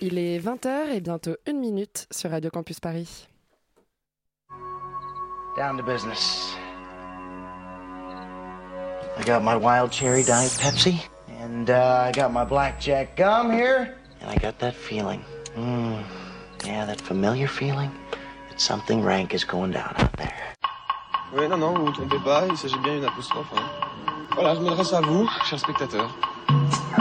Il est 20h et bientôt une minute sur Radio Campus Paris. Down to business. I got my wild cherry diet Pepsi, and uh, I got my blackjack gum here, and I got that feeling. Mm, yeah, that familiar feeling that something rank is going down out there. Oui, non, non, vous vous trompez pas, il s'agit bien d'une apostrophe. Hein. Voilà, je m'adresse à vous, chers spectateurs.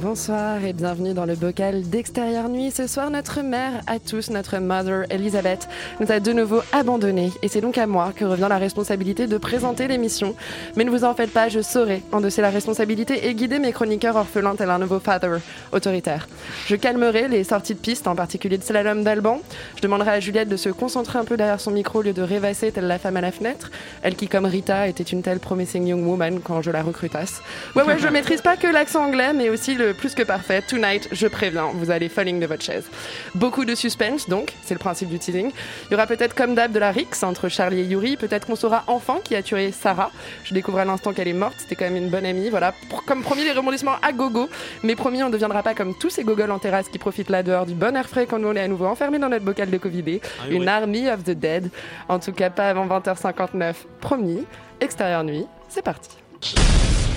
Bonsoir et bienvenue dans le bocal d'extérieur nuit. Ce soir, notre mère à tous, notre mother Elisabeth, nous a de nouveau abandonnés. Et c'est donc à moi que revient la responsabilité de présenter l'émission. Mais ne vous en faites pas, je saurai endosser la responsabilité et guider mes chroniqueurs orphelins tel un nouveau father autoritaire. Je calmerai les sorties de piste, en particulier de slalom d'Alban. Je demanderai à Juliette de se concentrer un peu derrière son micro au lieu de rêvasser telle la femme à la fenêtre. Elle qui, comme Rita, était une telle promising young woman quand je la recrutasse. Ouais, ouais, je maîtrise pas que l'accent anglais, mais aussi le plus que parfait. Tonight, je préviens, vous allez falling de votre chaise. Beaucoup de suspense, donc, c'est le principe du teasing. Il y aura peut-être comme d'hab de la rixe entre Charlie et Yuri. Peut-être qu'on saura enfin qui a tué Sarah. Je découvre à l'instant qu'elle est morte. C'était quand même une bonne amie. Voilà, Pour- comme promis, les rebondissements à gogo. Mais promis, on ne deviendra pas comme tous ces gogoles en terrasse qui profitent là dehors du bon air frais quand on est à nouveau enfermé dans notre bocal de Covidé. une army of the dead. En tout cas, pas avant 20h59. Promis. Extérieur nuit, c'est parti.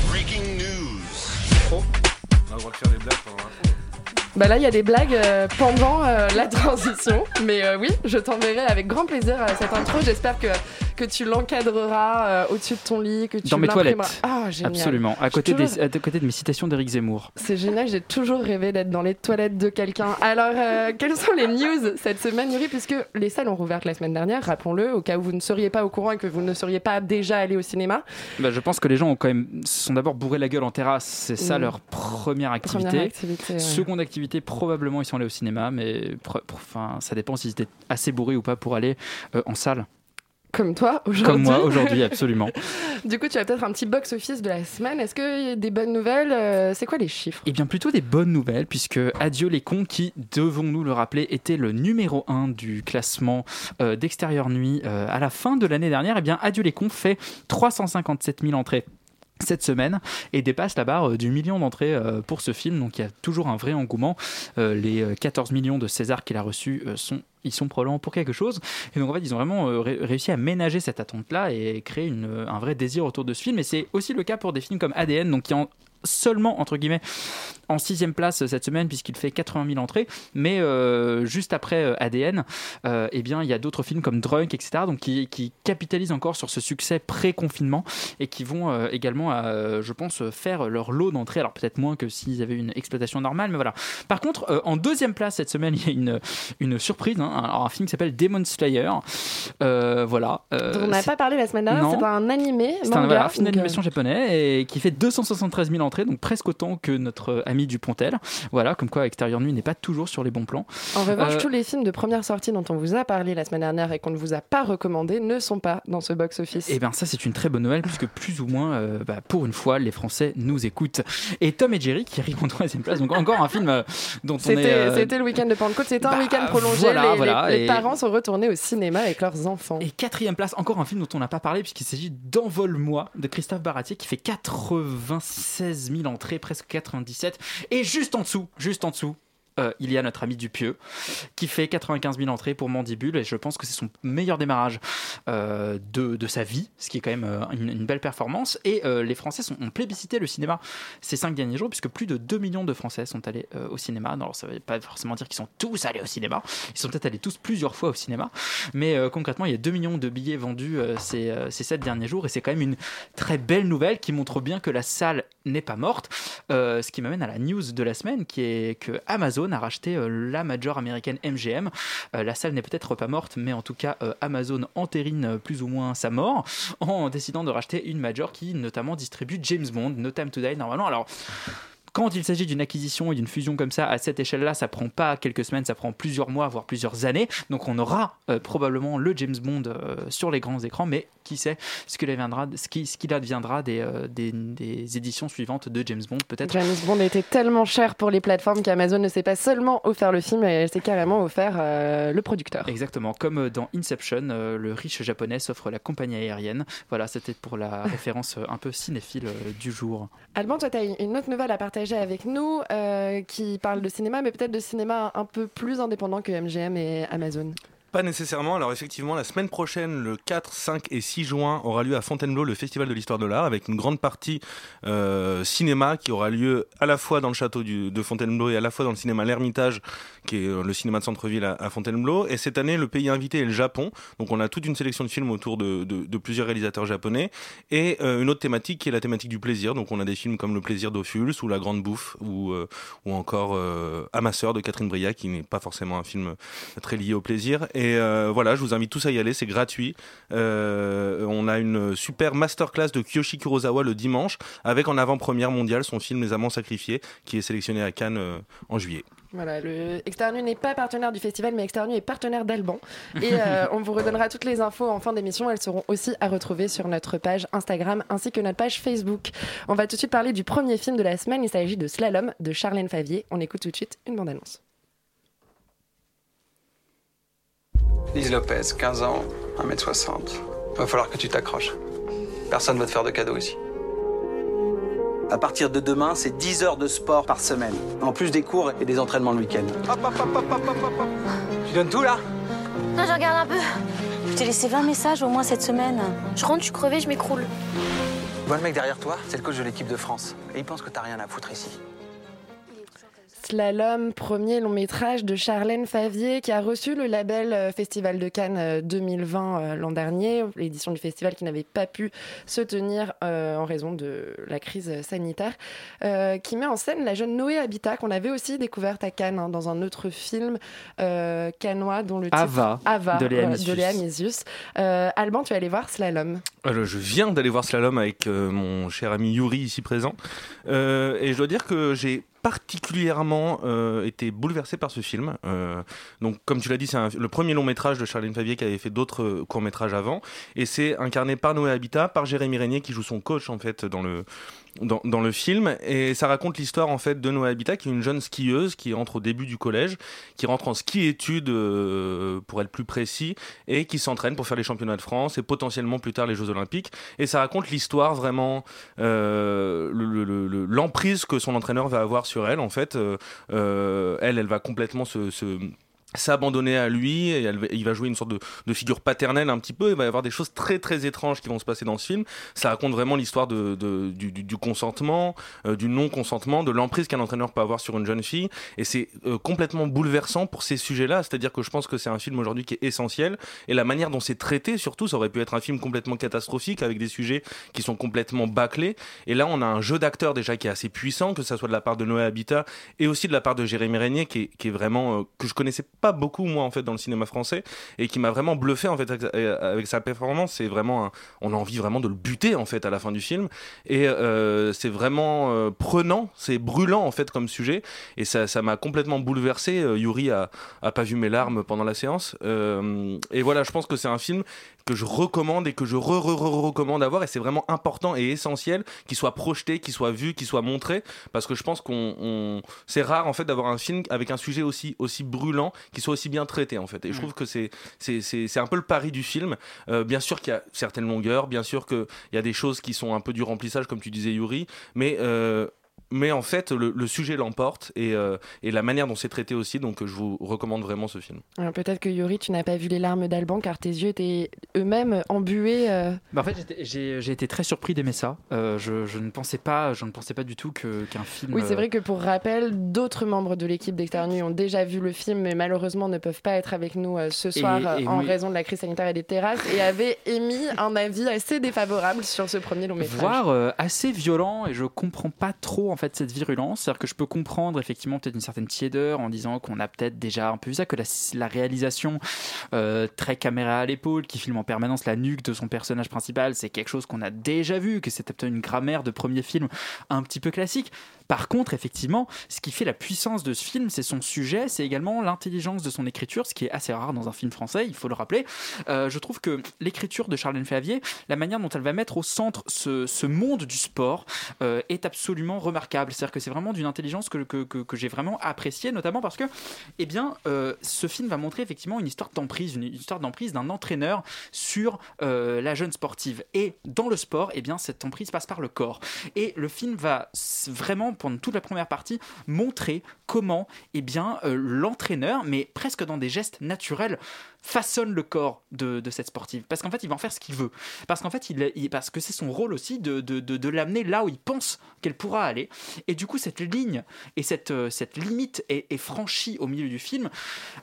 Breaking news. On va faire des blagues pendant. Bah là, il y a des blagues euh, pendant euh, la transition. Mais euh, oui, je t'enverrai avec grand plaisir cette intro. J'espère que, que tu l'encadreras euh, au-dessus de ton lit, que tu Dans mes toilettes. Ah, génial. Absolument. À côté, suis des, toujours- à côté de mes citations d'Éric Zemmour. C'est génial, j'ai toujours rêvé d'être dans les toilettes de quelqu'un. Alors, euh, quelles sont les news cette semaine, Yuri? Puisque les salles ont rouvert la semaine dernière, rappelons-le, au cas où vous ne seriez pas au courant et que vous ne seriez pas déjà allé au cinéma. Bah, je pense que les gens ont quand même se sont d'abord bourré la gueule en terrasse. C'est ça Mm. leur première activité. Première activité. ouais. Seconde activité, probablement ils sont allés au cinéma, mais enfin, ça dépend s'ils étaient assez bourrés ou pas pour aller euh, en salle. Comme toi, aujourd'hui. Comme moi aujourd'hui, absolument. Du coup, tu as peut-être un petit box-office de la semaine. Est-ce qu'il y a des bonnes nouvelles Euh, C'est quoi les chiffres? Et bien plutôt des bonnes nouvelles, puisque Adieu les cons, qui, devons-nous le rappeler, était le numéro 1 du classement euh, d'extérieur nuit euh, à la fin de l'année dernière, et bien Adieu les cons fait 357 000 entrées cette semaine et dépasse la barre euh, du million d'entrées euh, pour ce film. Donc il y a toujours un vrai engouement. Euh, les euh, 14 millions de César qu'il a reçus sont ils sont probablement pour quelque chose. Et donc en fait, ils ont vraiment ré- réussi à ménager cette attente-là et créer un vrai désir autour de ce film. Et c'est aussi le cas pour des films comme ADN, donc qui en seulement entre guillemets en sixième place cette semaine puisqu'il fait 80 000 entrées. Mais euh, juste après euh, ADN euh, eh bien il y a d'autres films comme Drunk etc donc qui, qui capitalisent encore sur ce succès pré-confinement et qui vont euh, également euh, je pense faire leur lot d'entrées. Alors peut-être moins que s'ils avaient une exploitation normale mais voilà. Par contre euh, en deuxième place cette semaine il y a une, une surprise hein. alors un film qui s'appelle Demon Slayer. Euh, voilà euh, on n'a pas parlé la semaine dernière, c'est un animé, c'est un voilà, film euh, d'animation japonais et qui fait 273 000 entrées, donc presque autant que notre ami Dupontel. Voilà, comme quoi Extérieur Nuit n'est pas toujours sur les bons plans. En revanche, Euh, tous les films de première sortie dont on vous a parlé la semaine dernière et qu'on ne vous a pas recommandé ne sont pas dans ce box-office. Et bien ça c'est une très bonne nouvelle puisque plus ou moins, euh, bah, pour une fois, les Français nous écoutent. Et Tom et Jerry qui arrivent en troisième place, donc encore un film euh, dont on est... C'était c'était le week-end de Pentecôte, c'était un bah, week-end prolongé. voilà, les, voilà, les- parents sont retournés au cinéma avec leurs enfants. Et quatrième place, encore un film dont on n'a pas parlé puisqu'il s'agit d'Envole-moi de Christophe Baratier qui fait 96 000 entrées, presque 97. Et juste en dessous, juste en dessous, euh, il y a notre ami Dupieux qui fait 95 000 entrées pour Mandibule et je pense que c'est son meilleur démarrage euh, de, de sa vie, ce qui est quand même euh, une, belle performance. Et les Français sont, ont plébiscité le cinéma ces cinq derniers jours puisque plus de 2 millions de Français sont allés au cinéma. Alors ça ne veut pas forcément dire qu'ils sont tous allés au cinéma, ils sont peut-être allés tous plusieurs fois au cinéma, mais concrètement il y a 2 millions de billets vendus ces, ces 7 derniers jours et c'est quand même une très belle nouvelle qui montre bien que la salle n'est pas morte. Ce qui m'amène à la news de la semaine qui est que Amazon a racheté euh, la major américaine MGM. Euh, la salle n'est peut-être pas morte, mais en tout cas euh, Amazon entérine plus ou moins sa mort en décidant de racheter une major qui notamment distribue James Bond, No Time to Die normalement. Alors quand il s'agit d'une acquisition et d'une fusion comme ça à cette échelle-là, ça prend pas quelques semaines, ça prend plusieurs mois, voire plusieurs années. Donc on aura euh, probablement le James Bond euh, sur les grands écrans, mais qui sait ce qu'il adviendra, ce qui, ce qu'il adviendra des, euh, des, des éditions suivantes de James Bond, peut-être. James Bond était tellement cher pour les plateformes qu'Amazon ne s'est pas seulement offert le film, elle s'est carrément offert le producteur. Exactement, comme dans Inception, le riche japonais s'offre la compagnie aérienne. Voilà, c'était pour la référence un peu cinéphile du jour. Alban, toi, tu as une autre nouvelle à partager avec nous euh, qui parle de cinéma, mais peut-être de cinéma un peu plus indépendant que MGM et Amazon. Pas nécessairement. Alors effectivement, la semaine prochaine, le 4, 5 et 6 juin, aura lieu à Fontainebleau le Festival de l'Histoire de l'Art avec une grande partie euh, cinéma qui aura lieu à la fois dans le château de Fontainebleau et à la fois dans le cinéma L'Ermitage, qui est euh, le cinéma de centre-ville à, à Fontainebleau. Et cette année, le pays invité est le Japon. Donc on a toute une sélection de films autour de, plusieurs réalisateurs japonais. Et euh, une autre thématique qui est la thématique du plaisir. Donc on a des films comme Le plaisir d'Ophuls ou La Grande Bouffe ou, ou encore euh, Amasseur de Catherine Bria, qui n'est pas forcément un film très lié au plaisir. Et euh, voilà, je vous invite tous à y aller, c'est gratuit. Euh, on a une super masterclass de Kiyoshi Kurosawa le dimanche, avec en avant-première mondiale son film Les Amants Sacrifiés, qui est sélectionné à Cannes euh, en juillet. Voilà, le Externu n'est pas partenaire du festival, mais Externu est partenaire d'Alban. Et euh, on vous redonnera toutes les infos en fin d'émission. Elles seront aussi à retrouver sur notre page Instagram ainsi que notre page Facebook. On va tout de suite parler du premier film de la semaine. Il s'agit de Slalom de Charlène Favier. On écoute tout de suite une bande-annonce. Lise Lopez, 15 ans, 1m60. Va falloir que tu t'accroches. Personne va te faire de cadeaux ici. À partir de demain, c'est 10 heures de sport par semaine, en plus des cours et des entraînements le week-end. Tu donnes tout là? Non, je regarde un peu. Je t'ai laissé 20 messages au moins cette semaine. Je rentre, je suis crevée, je m'écroule. Tu vois le mec derrière toi? C'est le coach de l'équipe de France. Et il pense que t'as rien à foutre ici. Slalom, premier long métrage de Charlène Favier qui a reçu le label euh, Festival de Cannes euh, 2020 euh, l'an dernier, l'édition du festival qui n'avait pas pu se tenir euh, en raison de la crise sanitaire, euh, qui met en scène la jeune Noé Habitat qu'on avait aussi découverte à Cannes hein, dans un autre film euh, cannois dont le titre Ava, Ava de Léa Misius. de Léa Misius. Euh, Alban, tu es allé voir Slalom. Alors, je viens d'aller voir Slalom avec euh, mon cher ami Yuri ici présent. Euh, et je dois dire que j'ai particulièrement euh, été bouleversé par ce film. Euh, donc, comme tu l'as dit, c'est le premier long métrage de Charlène Favier qui avait fait d'autres euh, courts métrages avant, et c'est incarné par Noé Habitat, par Jérémy Régnier qui joue son coach en fait dans le dans, le film. Et ça raconte l'histoire en fait de Noé Habitat qui est une jeune skieuse qui entre au début du collège qui rentre en ski études euh, pour être plus précis et qui s'entraîne pour faire les championnats de France et potentiellement plus tard les Jeux Olympiques. Et ça raconte l'histoire vraiment euh, le- le- le- l'emprise que son entraîneur va avoir sur elle en fait. Euh, elle elle va complètement se s'abandonner à lui et il va jouer une sorte de, figure paternelle un petit peu il va y avoir des choses très très étranges qui vont se passer dans ce film. Ça raconte vraiment l'histoire de, de- du, du- du consentement euh, du non consentement de l'emprise qu'un entraîneur peut avoir sur une jeune fille et c'est euh, complètement bouleversant pour ces sujets là c'est à dire que je pense que c'est un film aujourd'hui qui est essentiel et la manière dont c'est traité surtout ça aurait pu être un film complètement catastrophique avec des sujets qui sont complètement bâclés et là on a un jeu d'acteurs déjà qui est assez puissant que ça soit de la part de Noé Habitat et aussi de la part de Jérémy Régnier qui est, qui est vraiment euh, que je connaissais pas beaucoup moi en fait dans le cinéma français et qui m'a vraiment bluffé en fait avec, sa performance. C'est vraiment un- on a envie vraiment de le buter en fait à la fin du film. Et euh, c'est vraiment euh, prenant c'est brûlant en fait comme sujet. Et ça ça m'a complètement bouleversé. Euh, Yuri a, a pas vu mes larmes pendant la séance. Euh, et voilà je pense que c'est un film que je recommande et que je re, re, re- recommande à voir et c'est vraiment important et essentiel qu'il soit projeté qu'il soit vu qu'il soit montré parce que je pense qu'on on- c'est rare en fait d'avoir un film avec un sujet aussi aussi brûlant qui soit aussi bien traité en fait. Et je trouve que c'est c'est c'est c'est un peu le pari du film. Euh, bien sûr qu'il y a certaines longueurs bien sûr qu'il y a des choses qui sont un peu du remplissage comme tu disais Yuri mais euh, mais en fait, le, le sujet l'emporte et, euh, et la manière dont c'est traité aussi. Donc, je vous recommande vraiment ce film. Alors, Peut-être que Yuri, tu n'as pas vu les larmes d'Alban car tes yeux étaient eux-mêmes embués. euh, Bah, en fait, j'étais- j'ai j'ai été très surpris d'aimer ça. Euh, je, je ne pensais pas, je ne pensais pas du tout que- qu'un film. Oui, c'est euh, vrai que pour rappel, d'autres membres de l'équipe d'Externu ont déjà vu le film, mais malheureusement ne peuvent pas être avec nous euh, ce soir Et- euh, et en oui. raison de la crise sanitaire et des terrasses, et avaient émis un avis assez défavorable sur ce premier long métrage. voire euh, assez violent et je comprends pas trop en fait cette virulence c'est à dire que je peux comprendre effectivement peut-être une certaine tiédeur en disant qu'on a peut-être déjà un peu vu ça que la, la réalisation euh, très caméra à l'épaule qui filme en permanence la nuque de son personnage principal c'est quelque chose qu'on a déjà vu que c'était peut-être une grammaire de premier film un petit peu classique Par contre, effectivement, ce qui fait la puissance de ce film, c'est son sujet, c'est également l'intelligence de son écriture, ce qui est assez rare dans un film français, il faut le rappeler. Euh, je trouve que l'écriture de Charlène Favier, la manière dont elle va mettre au centre ce, monde du sport, euh, est absolument remarquable. C'est-à-dire que c'est vraiment d'une intelligence que, que, que- j'ai vraiment appréciée, notamment parce que, eh bien, euh, ce film va montrer effectivement une histoire d'emprise, une histoire d'emprise d'un entraîneur sur la jeune sportive. Et dans le sport, eh bien, cette emprise passe par le corps. Et le film va s- pendant toute la première partie, montrer comment, eh bien, euh, l'entraîneur, mais presque dans des gestes naturels, façonne le corps de, de cette sportive. Parce qu'en fait, il va en faire ce qu'il veut. Parce qu'en fait, il, il- parce que c'est son rôle aussi de, de, de- l'amener là où il pense qu'elle pourra aller. Et du coup, cette ligne et cette, euh, cette limite est, est franchie au milieu du film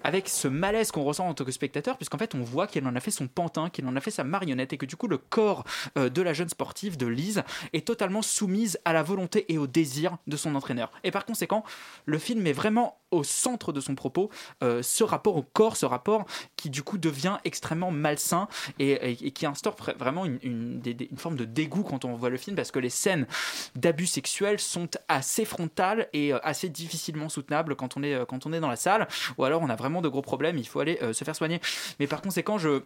avec ce malaise qu'on ressent en tant que spectateur, puisqu'en fait, on voit qu'elle en a fait son pantin, qu'elle en a fait sa marionnette, et que du coup, le corps euh, de la jeune sportive, de Lise, est totalement soumise à la volonté et au désir de son entraîneur. Et par conséquent, le film est vraiment au centre de son propos euh, ce rapport au corps, ce rapport qui du coup devient extrêmement malsain et, qui instaure vra- vraiment une forme de dégoût quand on voit le film parce que les scènes d'abus sexuels sont assez frontales et euh, assez difficilement soutenables quand on est, euh, quand on est dans la salle ou alors on a vraiment de gros problèmes, il faut aller euh, se faire soigner. Mais par conséquent, je...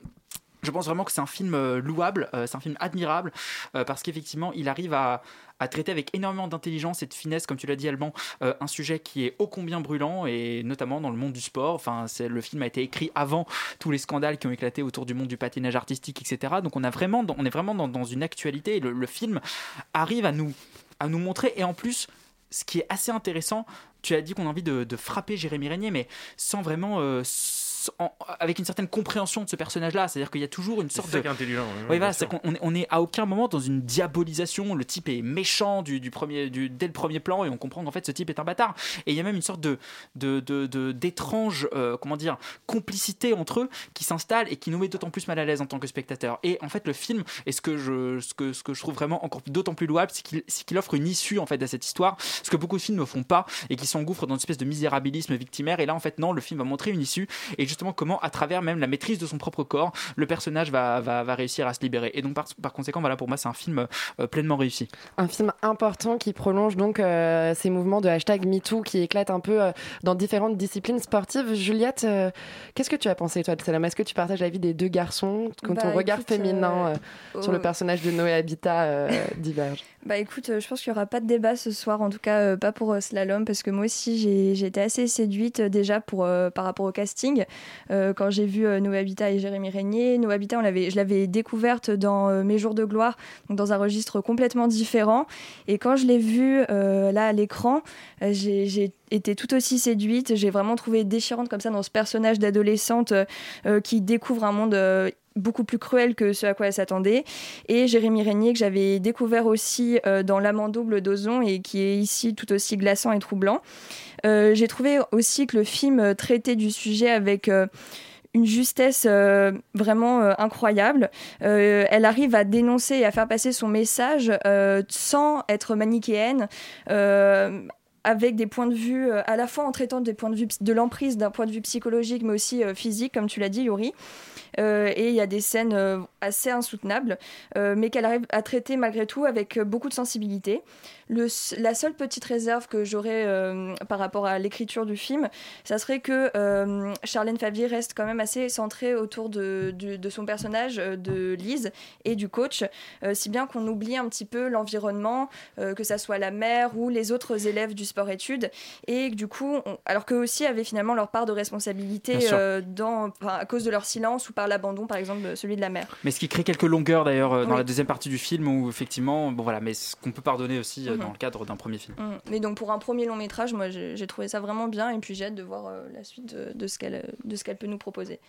Je pense vraiment que c'est un film euh, louable, euh, c'est un film admirable, euh, parce qu'effectivement, il arrive à, traiter avec énormément d'intelligence et de finesse, comme tu l'as dit, Alban, un sujet qui est ô combien brûlant, et notamment dans le monde du sport. Enfin, le film a été écrit avant tous les scandales qui ont éclaté autour du monde du patinage artistique, etc. Donc on, a vraiment, on est vraiment dans, une actualité, et le, film arrive à nous, à nous montrer, et en plus, ce qui est assez intéressant, tu as dit qu'on a envie de, frapper Jérémy Régnier, mais sans vraiment... en- avec une certaine compréhension de ce personnage-là, c'est-à-dire qu'il y a toujours une sorte de... est intelligent. ouais, Oui, voilà, qu'on on est, on est à aucun moment dans une diabolisation. Le type est méchant du, du premier, du, dès le premier plan et on comprend qu'en fait ce type est un bâtard. Et il y a même une sorte de de- de- de- d'étrange, euh, comment dire, complicité entre eux qui s'installe et qui nous met d'autant plus mal à l'aise en tant que spectateur. Et en fait, le film, et ce que je, ce que, ce que je trouve vraiment encore d'autant plus louable, c'est qu'il qu'il offre une issue en fait à cette histoire, ce que beaucoup de films ne font pas et qui s'engouffrent dans une espèce de misérabilisme victimaire. Et là, en fait, non, le film va montrer une issue et justement comment, à travers même la maîtrise de son propre corps, le personnage va, va, va réussir à se libérer. Et donc, par, par conséquent, voilà, pour moi, c'est un film euh, pleinement réussi. Un film important qui prolonge donc euh, ces mouvements de hashtag MeToo qui éclatent un peu euh, dans différentes disciplines sportives. Juliette, euh, qu'est-ce que tu as pensé toi de Salam Est-ce que tu partages l'avis des deux garçons quand Bah, ton regard écoute, féminin euh, euh, sur le oh. personnage de Noé Habitat euh, diverge Bah écoute, euh, je pense qu'il n'y aura pas de débat ce soir, en tout cas euh, pas pour euh, Slalom, parce que moi aussi j'ai été assez séduite euh, déjà pour, euh, par rapport au casting. Euh, quand j'ai vu euh, Habitat et Jérémy Régnier, Noé Habitat, je l'avais découverte dans euh, Mes Jours de Gloire, donc dans un registre complètement différent. Et quand je l'ai vue euh, là à l'écran, j'ai été tout aussi séduite. J'ai vraiment trouvé déchirante comme ça dans ce personnage d'adolescente qui découvre un monde beaucoup plus cruel que ce à quoi elle s'attendait. Et Jérémy Régnier, que j'avais découvert aussi euh, dans L'amant double d'Ozon et qui est ici tout aussi glaçant et troublant. Euh, J'ai trouvé aussi que le film euh, traitait du sujet avec... une justesse vraiment incroyable. Elle arrive à dénoncer et à faire passer son message sans être manichéenne. avec des points de vue, à la fois en traitant des points de vue de l'emprise d'un point de vue psychologique, mais aussi physique, comme tu l'as dit, Yuri. Euh, et il y a des scènes euh, assez insoutenables, euh, mais qu'elle arrive à traiter malgré tout avec beaucoup de sensibilité. Le, la seule petite réserve que j'aurais par rapport à l'écriture du film, ça serait que Charlène Favier reste quand même assez centrée autour de, de- de son personnage, de Lise et du coach, si bien qu'on oublie un petit peu l'environnement, que ça soit la mère ou les autres élèves du sport-études, et du coup, on- alors qu'eux aussi avaient finalement leur part de responsabilité dans, à cause de leur silence ou par l'abandon, par exemple, de celui de la mère. Mais ce qui crée quelques longueurs d'ailleurs euh, dans Oui. la deuxième partie du film où effectivement, bon voilà, mais ce qu'on peut pardonner aussi euh, Mhm. dans le cadre d'un premier film. Mm. Mais donc pour un premier long métrage, moi j'ai trouvé ça vraiment bien et puis j'ai hâte de voir euh, la suite de, de ce qu'elle de ce qu'elle peut nous proposer.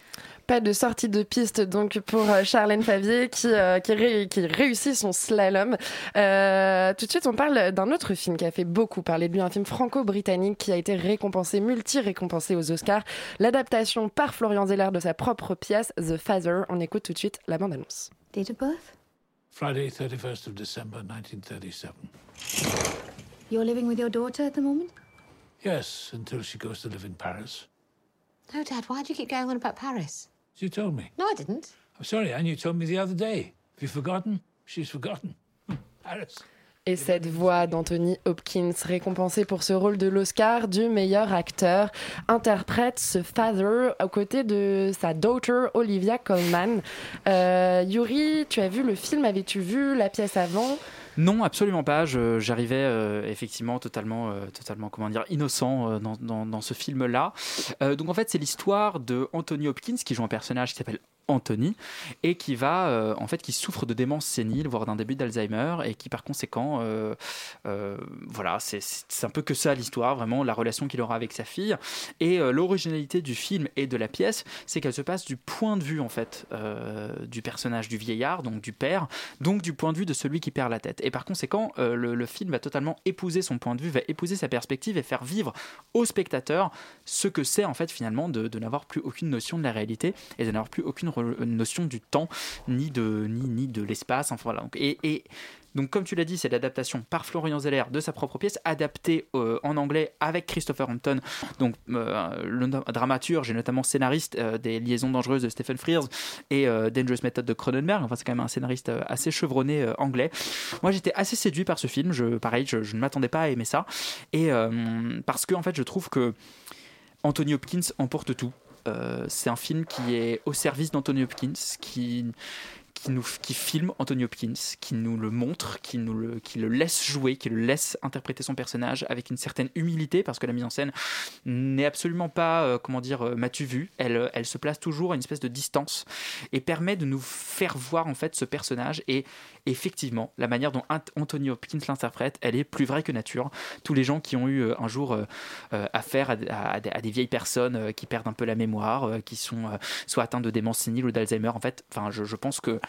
Pas de sortie de piste donc pour Charlène Favier qui, euh, qui, ré- qui réussit son slalom. Euh, tout de suite, on parle d'un autre film qui a fait beaucoup parler de lui, un film franco-britannique qui a été récompensé, multi-récompensé aux Oscars. L'adaptation par Florian Zeller de sa propre pièce The Father. On écoute tout de suite la bande-annonce. Date of birth? Friday, 31st of December, 1937. You're living with your daughter at the moment? Yes, until she goes to live in Paris. No, Dad, why do you keep going on about Paris? You told me. No, I didn't. I'm sorry, Anne, you told me the other day. Have you forgotten? She's forgotten. Hmm, Paris. Et cette voix d'Anthony Hopkins, récompensé pour ce rôle de l'Oscar du meilleur acteur, interprète ce father aux côtés de sa daughter Olivia Colman. Euh, Yuri, tu as vu le film Avais-tu vu la pièce avant? Non, absolument pas. J'arrivais euh, effectivement totalement, euh, totalement, comment dire, innocent euh, dans, dans- dans ce film-là. Donc en fait, c'est l'histoire de Anthony Hopkins qui joue un personnage qui s'appelle Anthony et qui va euh, en fait qui souffre de démence sénile voire d'un début d'Alzheimer et qui par conséquent euh, euh, voilà c'est un peu que ça l'histoire vraiment la relation qu'il aura avec sa fille. Et l'originalité du film et de la pièce c'est qu'elle se passe du point de vue en fait du personnage du vieillard donc du père donc du point de vue de celui qui perd la tête. Et par conséquent le, film va totalement épouser son point de vue va épouser sa perspective et faire vivre au spectateur ce que c'est en fait finalement de, de n'avoir plus aucune notion de la réalité et de n'avoir plus aucune notion du temps ni de ni, ni de l'espace enfin voilà et, donc, comme tu l'as dit, c'est l'adaptation par Florian Zeller de sa propre pièce, adaptée euh, en anglais avec Christopher Hampton, donc euh, le dramaturge et notamment scénariste euh, des Liaisons dangereuses de Stephen Frears et euh, Dangerous Method de Cronenberg. Enfin, c'est quand même un scénariste euh, assez chevronné euh, anglais. Moi, j'étais assez séduit par ce film. Je, pareil, je, je ne m'attendais pas à aimer ça. Et euh, parce que, en fait, je trouve que Anthony Hopkins emporte tout. Euh, c'est un film qui est au service d'Anthony Hopkins, qui, qui, nous, qui filme Anthony Hopkins, qui nous le montre, qui, nous le, qui le laisse jouer, qui le laisse interpréter son personnage avec une certaine humilité, parce que la mise en scène n'est absolument pas, euh, comment dire, euh, m'as-tu vu? Elle, elle se place toujours à une espèce de distance et permet de nous faire voir en fait ce personnage. Et effectivement, la manière dont Ant- Anthony Hopkins l'interprète, elle est plus vraie que nature. Tous les gens qui ont eu euh, un jour euh, euh, affaire à, des- vieilles personnes qui perdent un peu la mémoire, qui sont soit atteintes de démence sénile ou d'Alzheimer, en fait, je pense que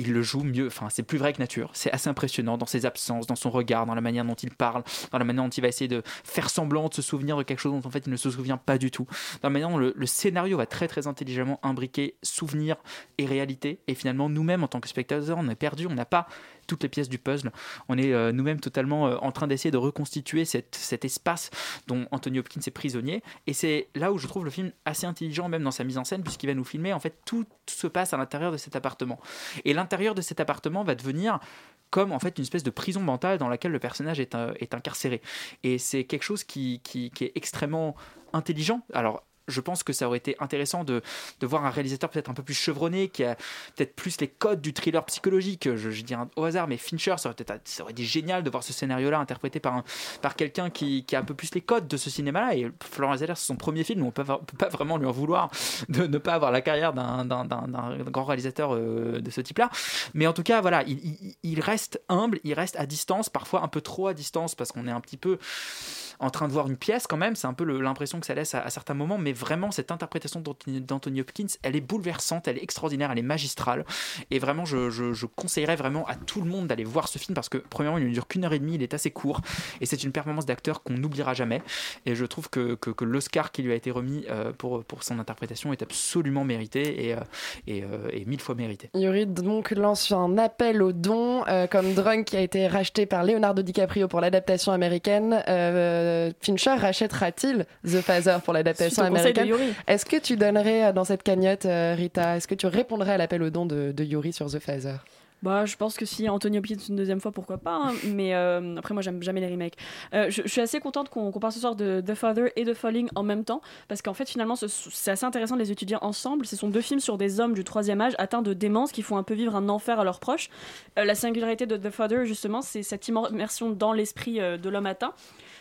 il le joue mieux, enfin c'est plus vrai que nature, c'est assez impressionnant dans ses absences, dans son regard, dans la manière dont il parle, dans la manière dont il va essayer de faire semblant de se souvenir de quelque chose dont en fait il ne se souvient pas du tout, dans la manière dont le, le scénario va très très intelligemment imbriquer souvenir et réalité, et finalement nous-mêmes en tant que spectateurs on est perdu, on n'a pas toutes les pièces du puzzle, on est euh, nous-mêmes totalement euh, en train d'essayer de reconstituer cet espace dont Anthony Hopkins est prisonnier, et c'est là où je trouve le film assez intelligent même dans sa mise en scène puisqu'il va nous filmer en fait tout se passe à l'intérieur de cet appartement, et l'intérieur de cet appartement va devenir comme en fait une espèce de prison mentale dans laquelle le personnage est, euh, incarcéré. Et c'est quelque chose qui, qui est extrêmement intelligent. Alors, je pense que ça aurait été intéressant de, de voir un réalisateur peut-être un peu plus chevronné, qui a peut-être plus les codes du thriller psychologique. Je, dis au hasard, mais Fincher, ça aurait, été génial de voir ce scénario-là interprété par, par quelqu'un qui, a un peu plus les codes de ce cinéma-là. Et Florent Zeller, c'est son premier film, on on peut pas vraiment lui en vouloir de ne pas avoir la carrière d'un grand réalisateur euh, de ce type-là. Mais en tout cas, voilà, il, il- il reste humble, il reste à distance, parfois un peu trop à distance, parce qu'on est un petit peu en train de voir une pièce quand même. C'est un peu l'impression que ça laisse à, certains moments, mais vraiment, cette interprétation d'Anthony Hopkins, elle est bouleversante, elle est extraordinaire, elle est magistrale. Et vraiment, je, conseillerais vraiment à tout le monde d'aller voir ce film parce que, premièrement, il ne dure qu'une heure et demie, il est assez court, et c'est une performance d'acteur qu'on n'oubliera jamais. Et je trouve que, l'Oscar qui lui a été remis euh, pour, son interprétation est absolument mérité et, euh, euh, et mille fois mérité. Yuri donc lance un appel aux dons comme Drunk qui a été racheté par Leonardo DiCaprio pour l'adaptation américaine. Fincher rachètera-t-il The Father pour l'adaptation au américaine. Est-ce que tu donnerais euh, dans cette cagnotte, euh, Rita, est-ce que tu répondrais à l'appel aux dons de, de Yuri sur The Father? Bah, je pense que si Anthony Hopkins une deuxième fois, pourquoi pas. hein. Mais euh, après, moi, j'aime jamais les remakes. Euh, je, je suis assez contente qu'on parle ce soir de The Father et de Falling en même temps, parce qu'en fait, finalement, ce- c'est assez intéressant de les étudier ensemble. Ce sont deux films sur des hommes du troisième âge atteints de démence qui font un peu vivre un enfer à leurs proches. Euh, la singularité de The Father, justement, c'est cette immersion dans l'esprit de l'homme atteint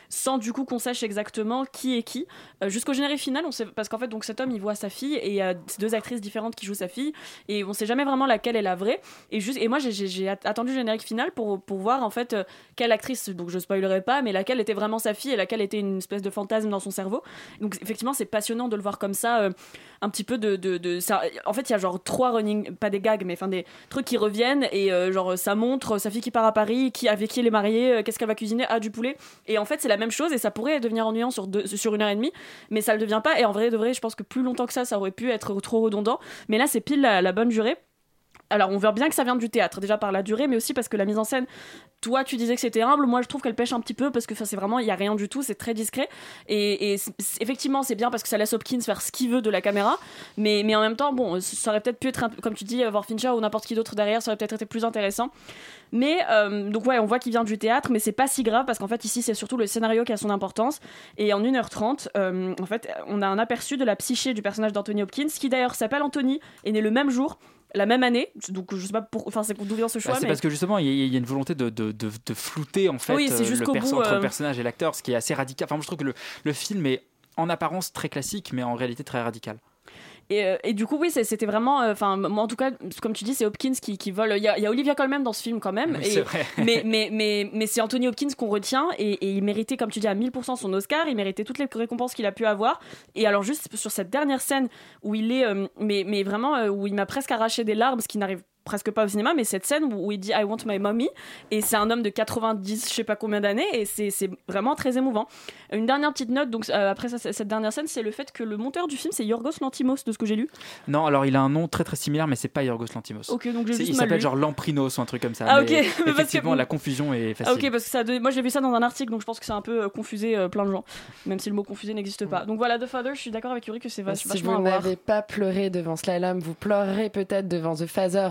sans du coup qu'on sache exactement qui est qui. Euh, Jusqu'au générique final, on sait, parce qu'en fait, donc cet homme, il voit sa fille et il y a deux actrices différentes qui jouent sa fille et on sait jamais vraiment laquelle est la vraie. Et, juste, et moi, j'ai- j'ai j'ai at- attendu le générique final pour, pour voir en fait euh, quelle actrice, donc je spoilerai pas, mais laquelle était vraiment sa fille et laquelle était une espèce de fantasme dans son cerveau. Donc effectivement, c'est passionnant de le voir comme ça, euh, un petit peu de. de, ça, en fait, il y a genre trois running, pas des gags, mais enfin des trucs qui reviennent et euh, genre ça montre sa fille qui part à Paris, qui, avec qui elle est mariée, euh, qu'est-ce qu'elle va cuisiner, ah du poulet. Et en fait, c'est la même chose et ça pourrait devenir ennuyant sur, sur une heure et demie, mais ça le devient pas. Et en vrai, je pense que plus longtemps que ça, ça aurait pu être trop redondant. Mais là, c'est pile la bonne durée. Alors on voit bien que ça vient du théâtre, déjà par la durée, mais aussi parce que la mise en scène, toi tu disais que c'était humble, moi je trouve qu'elle pêche un petit peu parce que c'est vraiment, il y a rien du tout, c'est très discret. Et, et effectivement, c'est bien parce que ça laisse Hopkins faire ce qu'il veut de la caméra, mais, en même temps, bon, ça aurait peut-être pu être, un comme tu dis, avoir Fincher ou n'importe qui d'autre derrière, ça aurait peut-être été plus intéressant. Mais euh, donc ouais, on voit qu'il vient du théâtre, mais c'est pas si grave parce qu'en fait ici c'est surtout le scénario qui a son importance. Et en 1h30, euh, en fait, on a un aperçu de la psyché du personnage d'Anthony Hopkins, qui d'ailleurs s'appelle Anthony, est né le même jour. La même année, donc je sais pas pour, enfin c'est d'où vient ce choix, Bah, c'est mais parce que justement, il y, a- il y a une volonté de, de, de- de flouter en fait Oui, c'est euh, le perso- bout, entre euh, le personnage et l'acteur, ce qui est assez radical. Enfin, moi, je trouve que le, le film est en apparence très classique, mais en réalité très radical. Et, euh, et du coup, oui, c'était vraiment. euh, Enfin, moi, en tout cas, comme tu dis, c'est Hopkins qui, qui vole. Il y, a, il y a Olivia Colman dans ce film quand même. Oui, et- c'est vrai. mais mais, mais, mais c'est Anthony Hopkins qu'on retient. Et, et il méritait, comme tu dis, à 1000% son Oscar. Il méritait toutes les récompenses qu'il a pu avoir. Et alors, juste sur cette dernière scène où il est. euh, mais, mais vraiment, euh, où il m'a presque arraché des larmes, ce qui n'arrive presque pas au cinéma, mais cette scène où, où il dit I want my mommy, et c'est un homme de 90, je sais pas combien d'années, et c'est c'est vraiment très émouvant. Une dernière petite note, donc euh, après ça, cette dernière scène, c'est le fait que le monteur du film, c'est Yorgos Lantimos, de ce que j'ai lu. Non, alors il a un nom très très similaire, mais c'est pas Yorgos Lantimos. Ok, donc juste il s'appelle genre Lamprinos ou un truc comme ça. Ah, ok, mais parce que- Effectivement, la confusion est facile. Ah ok parce que ça moi j'ai vu ça dans un article donc je pense que c'est un peu euh, confusé euh, plein de gens même si le mot confusé n'existe pas donc voilà The Father je suis d'accord avec Yuri que c'est vach- Si vachement vous n'avez pas pleuré devant Slalom, vous pleurerez peut-être devant The Father,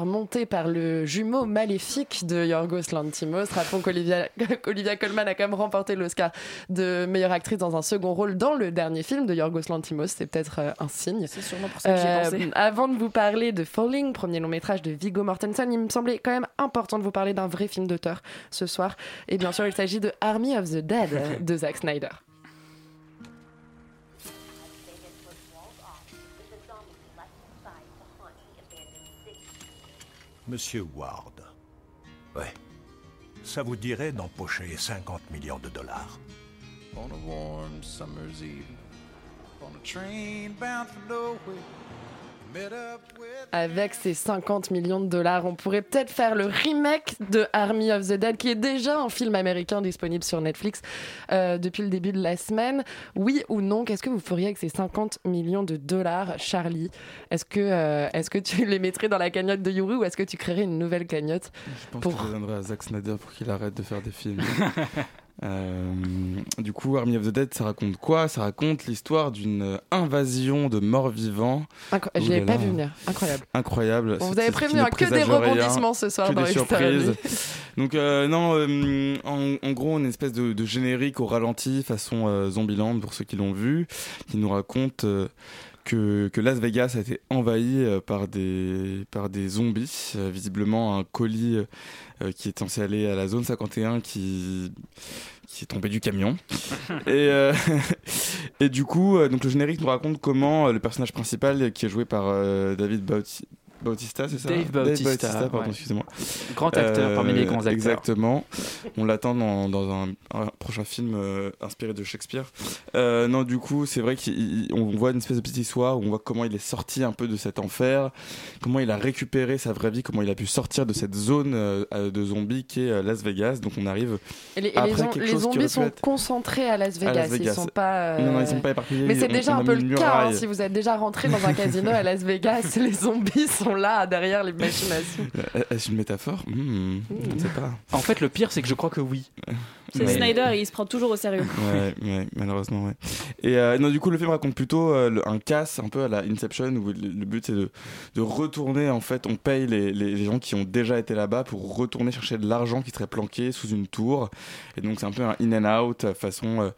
par le jumeau maléfique de Yorgos Lantimos. Rappelons qu'Olivia Colman a quand même remporté l'Oscar de meilleure actrice dans un second rôle dans le dernier film de Yorgos Lantimos. C'est peut-être euh, un signe. c'est sûrement pour ça que Euh, pensé avant de vous parler de Falling, premier long métrage de Viggo Mortensen, il me semblait quand même important de vous parler d'un vrai film d'auteur ce soir. Et bien sûr, il s'agit de Army of the Dead de Zack Snyder. Monsieur Ward. Ouais. Ça vous dirait d'empocher 50 millions de dollars On a warm summer's eve, on a train bound for nowhere. Avec ces 50 millions de dollars, on pourrait peut-être faire le remake de Army of the Dead, qui est déjà un film américain disponible sur Netflix euh, depuis le début de la semaine. Oui ou non, qu'est-ce que vous feriez avec ces 50 millions de dollars, Charlie? Est-ce que, euh, est-ce que tu les mettrais dans la cagnotte de Yuri ou est-ce que tu créerais une nouvelle cagnotte Je pense pour... que je à Zack Snyder pour qu'il arrête de faire des films. Euh, du coup, Army of the Dead, ça raconte quoi? Ça raconte l'histoire d'une invasion de morts vivants. Incro- Je l'avais pas vu venir, incroyable. Incroyable. Bon, vous avez prévenu, hein, que des rien, rebondissements ce soir que dans des surprises. Donc euh, non, euh, en, en gros, une espèce de, de générique au ralenti façon Zombieland pour ceux qui l'ont vu, qui nous raconte que, que Las Vegas a été envahi euh, par des par des zombies. Euh, visiblement, un colis euh, qui est censé aller à la zone 51 qui qui est tombé du camion. et, euh, et du coup, donc le générique nous raconte comment le personnage principal, qui est joué par David Bauti- Bautista, c'est ça Dave Bautista, pardon, ouais. excusez-moi. Grand acteur, parmi les grands acteurs. Exactement. On l'attend dans, dans un, un prochain film euh, inspiré de Shakespeare. Euh, non, du coup, c'est vrai qu'on voit une espèce de petite histoire où on voit comment il est sorti un peu de cet enfer, comment il a récupéré sa vraie vie, comment il a pu sortir de cette zone euh, de zombies qui est euh, Las Vegas. Donc on arrive Et les, et après les, zom- quelque les chose qui zombies sont être- concentrés à Las Vegas. À Las Vegas. Ils sont pas. euh, Non, non, ils sont pas éparpillés. Mais c'est déjà on un a peu le cas. hein, muraille. si vous êtes déjà rentré dans un casino à Las Vegas, les zombies sont là derrière les machines à sous. Euh, Est-ce une métaphore? Hmm, Je ne sais pas. En fait, le pire, c'est que je crois que oui. c'est Ouais. Snyder et il se prend toujours au sérieux Ouais, ouais, malheureusement, ouais. Et euh, non, du coup, le film raconte plutôt euh, le- un casse un peu à la Inception où le, le but c'est de, de retourner, en fait, on paye les, les, les gens qui ont déjà été là-bas pour retourner chercher de l'argent qui serait planqué sous une tour. Et donc, c'est un peu un in and out euh, façon. euh, euh,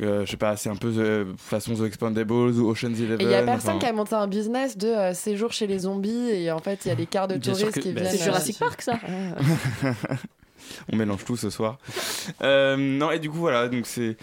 je sais pas, c'est un peu euh, façon The Expandables ou Ocean's Eleven. Il y a personne enfin, qui a monté un business de euh, séjour chez les zombies et en fait il y a des quarts de touristes que- qui bah, viennent. c'est euh, Jurassic Park ça on mélange tout ce soir. Euh, non, et du coup, voilà, donc c'est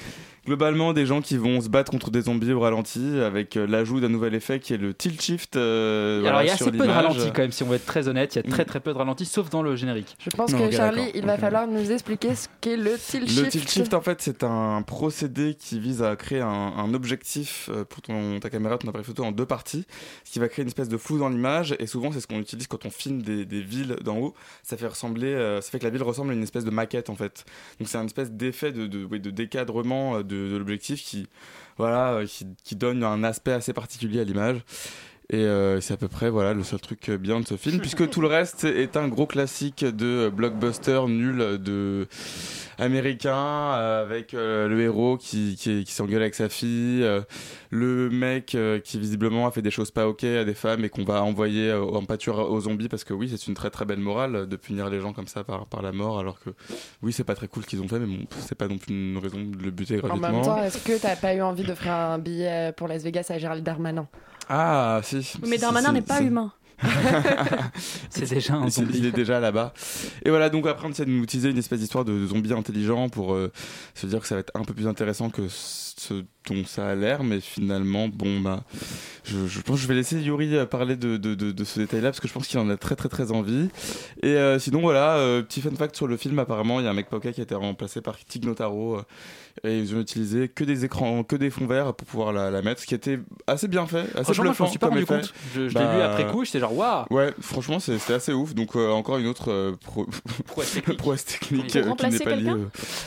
globalement des gens qui vont se battre contre des zombies au ralenti avec euh, l'ajout d'un nouvel effet qui est le tilt shift. euh, Alors voilà, il y a assez peu de ralenti quand même, si on veut être très honnête. Il y a très très peu de ralenti, sauf dans le générique. Je pense Non, que Charlie, il va Ok. falloir nous expliquer ce qu'est le tilt Le shift. tilt shift, en fait, c'est un procédé qui vise à créer un, un objectif euh, pour ton, ta caméra, ton appareil photo en deux parties, ce qui va créer une espèce de flou dans l'image. Et souvent, c'est ce qu'on utilise quand on filme des, des villes d'en haut. Ça fait ressembler, euh, ça fait que la ville ressemble à une espèce de maquette, en fait. Donc, c'est un espèce d'effet de, de, oui, de décadrement euh, de, l'objectif qui, voilà, euh, qui donne un aspect assez particulier à l'image. Et euh, c'est à peu près voilà le seul truc bien de ce film, puisque tout le reste est un gros classique de blockbuster nul de américain euh, avec euh, le héros qui, qui, qui s'engueule avec sa fille, euh, le mec euh, qui visiblement a fait des choses pas ok à des femmes et qu'on va envoyer euh, en pâture aux zombies parce que oui c'est une très très belle morale euh, de punir les gens comme ça par, par la mort alors que oui c'est pas très cool ce qu'ils ont fait mais bon c'est pas non plus une raison de le buter En même temps, est-ce que t'as pas eu envie d'offrir un billet pour Las Vegas à Gérald Darmanin? Ah si. Mais Darmanin n'est pas humain. C'est déjà un zombie. Il est déjà là-bas. Et voilà, donc après, on essaie de nous utiliser une espèce d'histoire de zombie intelligent pour euh, se dire que ça va être un peu plus intéressant que ce dont ça a l'air, mais finalement, bon, bah, je, je pense que je vais laisser Yuri euh, parler de, de, de, de ce détail-là parce que je pense qu'il en a très très très envie. Et euh, sinon, voilà, euh, petit fun fact sur le film, apparemment, il y a un mec pocket qui a été remplacé par Tig Notaro. euh, et ils ont utilisé que des écrans, que des fonds verts pour pouvoir la, la mettre, ce qui était assez bien fait, assez Franchement, moi, je suis pas comme rendu compte. Je, je l'ai vu Bah, après coup, j'étais genre waouh. Ouais, franchement, c'est- c'était assez ouf. Donc, euh, encore une autre euh, pro- prouesse technique, euh, qui n'est pas liée. euh,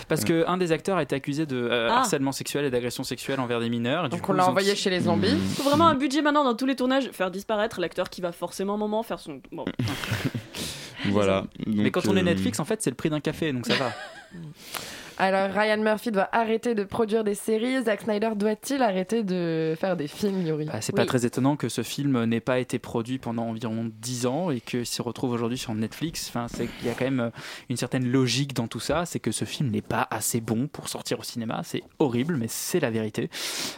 Parce ouais. que un des acteurs a été accusé de euh, Ah. harcèlement sexuel et d'agression sexuelle envers des mineurs. et du Donc coup, on l'a ils ont- envoyé chez les zombies. Mm. Faut vraiment un budget maintenant dans tous les tournages, faire disparaître l'acteur qui va forcément un moment faire son. Bon. Voilà. Mais quand on est euh, Netflix, en fait, c'est le prix d'un café, donc ça va. Alors Ryan Murphy doit arrêter de produire des séries. Zack Snyder doit-il arrêter de faire des films, Yuri Bah, c'est pas très étonnant que ce film n'ait pas été produit pendant environ 10 ans et qu'il se retrouve aujourd'hui sur Netflix. Enfin, c'est qu'il y a quand même euh, une certaine logique dans tout ça. C'est que ce film n'est pas assez bon pour sortir au cinéma. C'est horrible, mais c'est la vérité.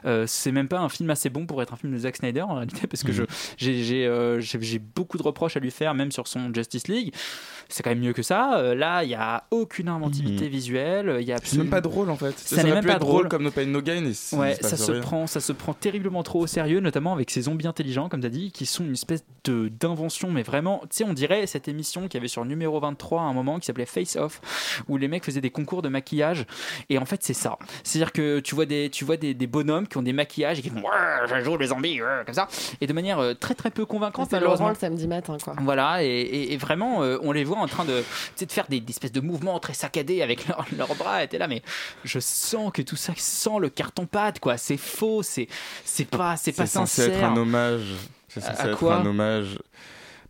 Euh, c'est même pas un film assez bon pour être un film de Zack Snyder en réalité, parce que j'ai j'ai, euh, j'ai beaucoup de reproches à lui faire, même sur son Justice League. C'est quand même mieux que ça. Euh, là, il y a aucune inventivité visuelle. Il y a C'est même pas drôle en fait. Ça Ça, n'est même pu pas être drôle. comme No Pain No Gain. Et Ouais, ça se, rien. prend, ça se prend terriblement trop au sérieux, notamment avec ces zombies intelligents, comme tu as dit, qui sont une espèce de d'invention, mais vraiment, tu sais, on dirait cette émission qu'il y avait sur numéro 23 à un moment qui s'appelait Face Off, où les mecs faisaient des concours de maquillage, et en fait, c'est ça. C'est-à-dire que tu vois, des, tu vois des, des bonhommes qui ont des maquillages et qui font je joue les zombies, comme ça, et de manière euh, très très peu convaincante, malheureusement. Le samedi matin, quoi. Voilà, et, et- et vraiment, euh, on les voit en train de, de faire des, des espèces de mouvements très saccadés avec leurs leurs bras. Et t'es là, mais je sens que tout ça sent le carton-pâte, quoi. C'est faux, c'est c'est pas, c'est pas C'est censé sincère. être un hommage. C'est À- être quoi un hommage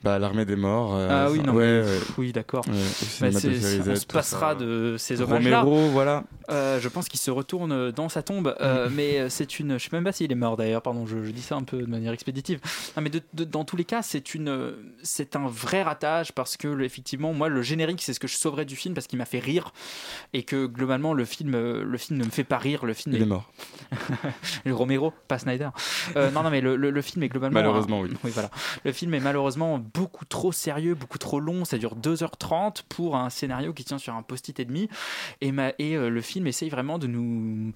bah, l'armée des morts. euh, Ah oui, non, ouais, mais- ouais. oui, d'accord. Ouais, Bah, on se passera de ces hommages-là. Romero, voilà. Euh, je pense qu'il se retourne dans sa tombe, euh, mais euh, c'est une. Je sais même pas s'il est mort d'ailleurs. Pardon, je, je dis ça un peu de manière expéditive. Non, mais de- de- dans tous les cas, c'est une, c'est un vrai ratage parce que effectivement, moi, le générique, c'est ce que je sauverais du film parce qu'il m'a fait rire et que globalement, le film, le film ne me fait pas rire. Le film Il est mort. le Romero, pas Snyder. Non, non, mais le, le- le film est globalement. Malheureusement, oui. Oui, voilà. Le film est malheureusement beaucoup trop sérieux, beaucoup trop long. Ça dure 2h30 pour un scénario qui tient sur un post-it et demi. Et, euh, le film essaye vraiment de nous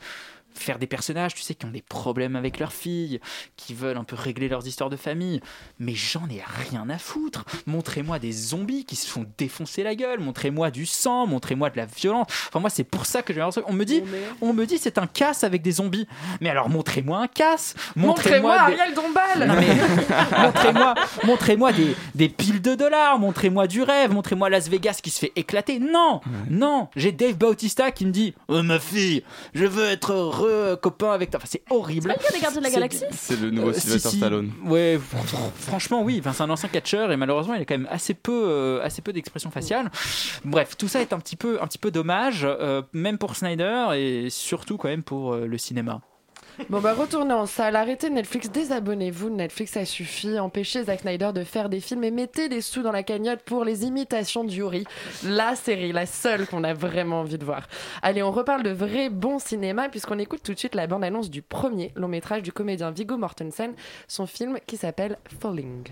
faire des personnages, tu sais, qui ont des problèmes avec leurs filles, qui veulent un peu régler leurs histoires de famille. Mais j'en ai rien à foutre. Montrez-moi des zombies qui se font défoncer la gueule. Montrez-moi du sang. Montrez-moi de la violence. Enfin, moi, c'est pour ça que j'ai l'impression. On me dit, on me dit, c'est un casse avec des zombies. Mais alors, montrez-moi un casse. Montrez-moi des- Ariel Dombal montrez-moi, montrez-moi des, des piles de dollars, montrez-moi du rêve, montrez-moi Las Vegas qui se fait éclater. Non, non, j'ai Dave Bautista qui me dit Oh ma fille, je veux être heureux copain avec toi. Enfin, c'est horrible. C'est pas le gars des Gardiens de la C'est- Galaxie C'est le nouveau Euh, si, Sylvester si. Stallone. Ouais, fr- franchement, oui. Enfin, c'est un ancien catcheur et malheureusement, il a quand même assez peu, euh, assez peu d'expression faciale. Bref, tout ça est un petit peu, un petit peu dommage, euh, même pour Snyder et surtout quand même pour euh, le cinéma. Bon bah retournez en salle, arrêtez Netflix, désabonnez-vous Netflix, ça suffit, empêchez Zack Snyder de faire des films et mettez des sous dans la cagnotte pour les imitations d'Yuri, la série, la seule qu'on a vraiment envie de voir. Allez, on reparle de vrai bon cinéma puisqu'on écoute tout de suite la bande-annonce du premier long métrage du comédien Viggo Mortensen, son film qui s'appelle Falling.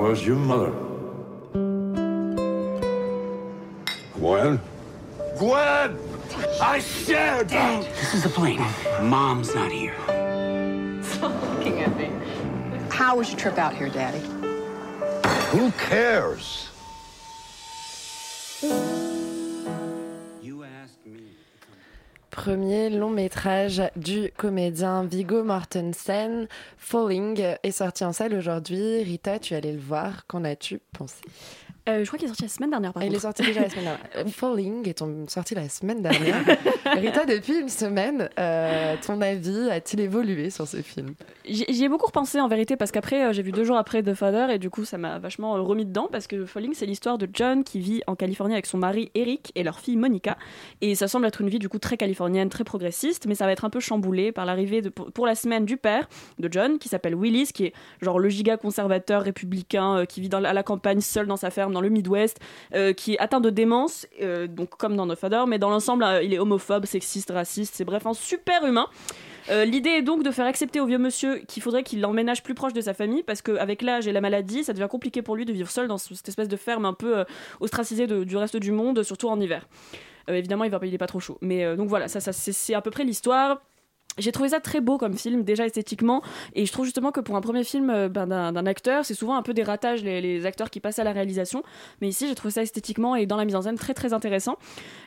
Where's your mother? Gwen? Gwen! I said! This is the plane. Mom's not here. Stop looking at me. How was your trip out here, Daddy? Who cares? Premier long métrage du comédien Viggo Mortensen, Falling, est sorti en salle aujourd'hui. Rita, tu allée le voir. Qu'en as-tu pensé? Euh, je crois qu'il est sorti la semaine dernière, par Il est contre. sorti déjà la semaine dernière. Falling est sorti la semaine dernière. Rita, depuis une semaine, euh, ton avis a-t-il évolué sur ce film? J'y ai beaucoup repensé en vérité parce qu'après euh, j'ai vu deux jours après The Father et du coup ça m'a vachement remis dedans parce que Falling c'est l'histoire de John qui vit en Californie avec son mari Eric et leur fille Monica et ça semble être une vie du coup très californienne, très progressiste mais ça va être un peu chamboulé par l'arrivée pour, la semaine du père de John qui s'appelle Willis qui est genre le giga conservateur républicain euh, qui vit dans, à la campagne seul dans sa ferme dans le Midwest euh, qui est atteint de démence euh, donc comme dans The Father mais dans l'ensemble euh, il est homophobe, sexiste, raciste, c'est bref un super humain. L'idée est donc de faire accepter au vieux monsieur qu'il faudrait qu'il l'emménage plus proche de sa famille parce qu'avec l'âge et la maladie, ça devient compliqué pour lui de vivre seul dans ce- cette espèce de ferme un peu ostracisée du reste du monde, surtout en hiver. Évidemment, il va pas trop chaud. Mais donc voilà, ça, ça c'est à peu près l'histoire. J'ai trouvé ça très beau comme film, déjà esthétiquement, et je trouve justement que pour un premier film euh, ben, d'un acteur, c'est souvent un peu des ratages les, acteurs qui passent à la réalisation, mais ici j'ai trouvé ça esthétiquement et dans la mise en scène très très intéressant.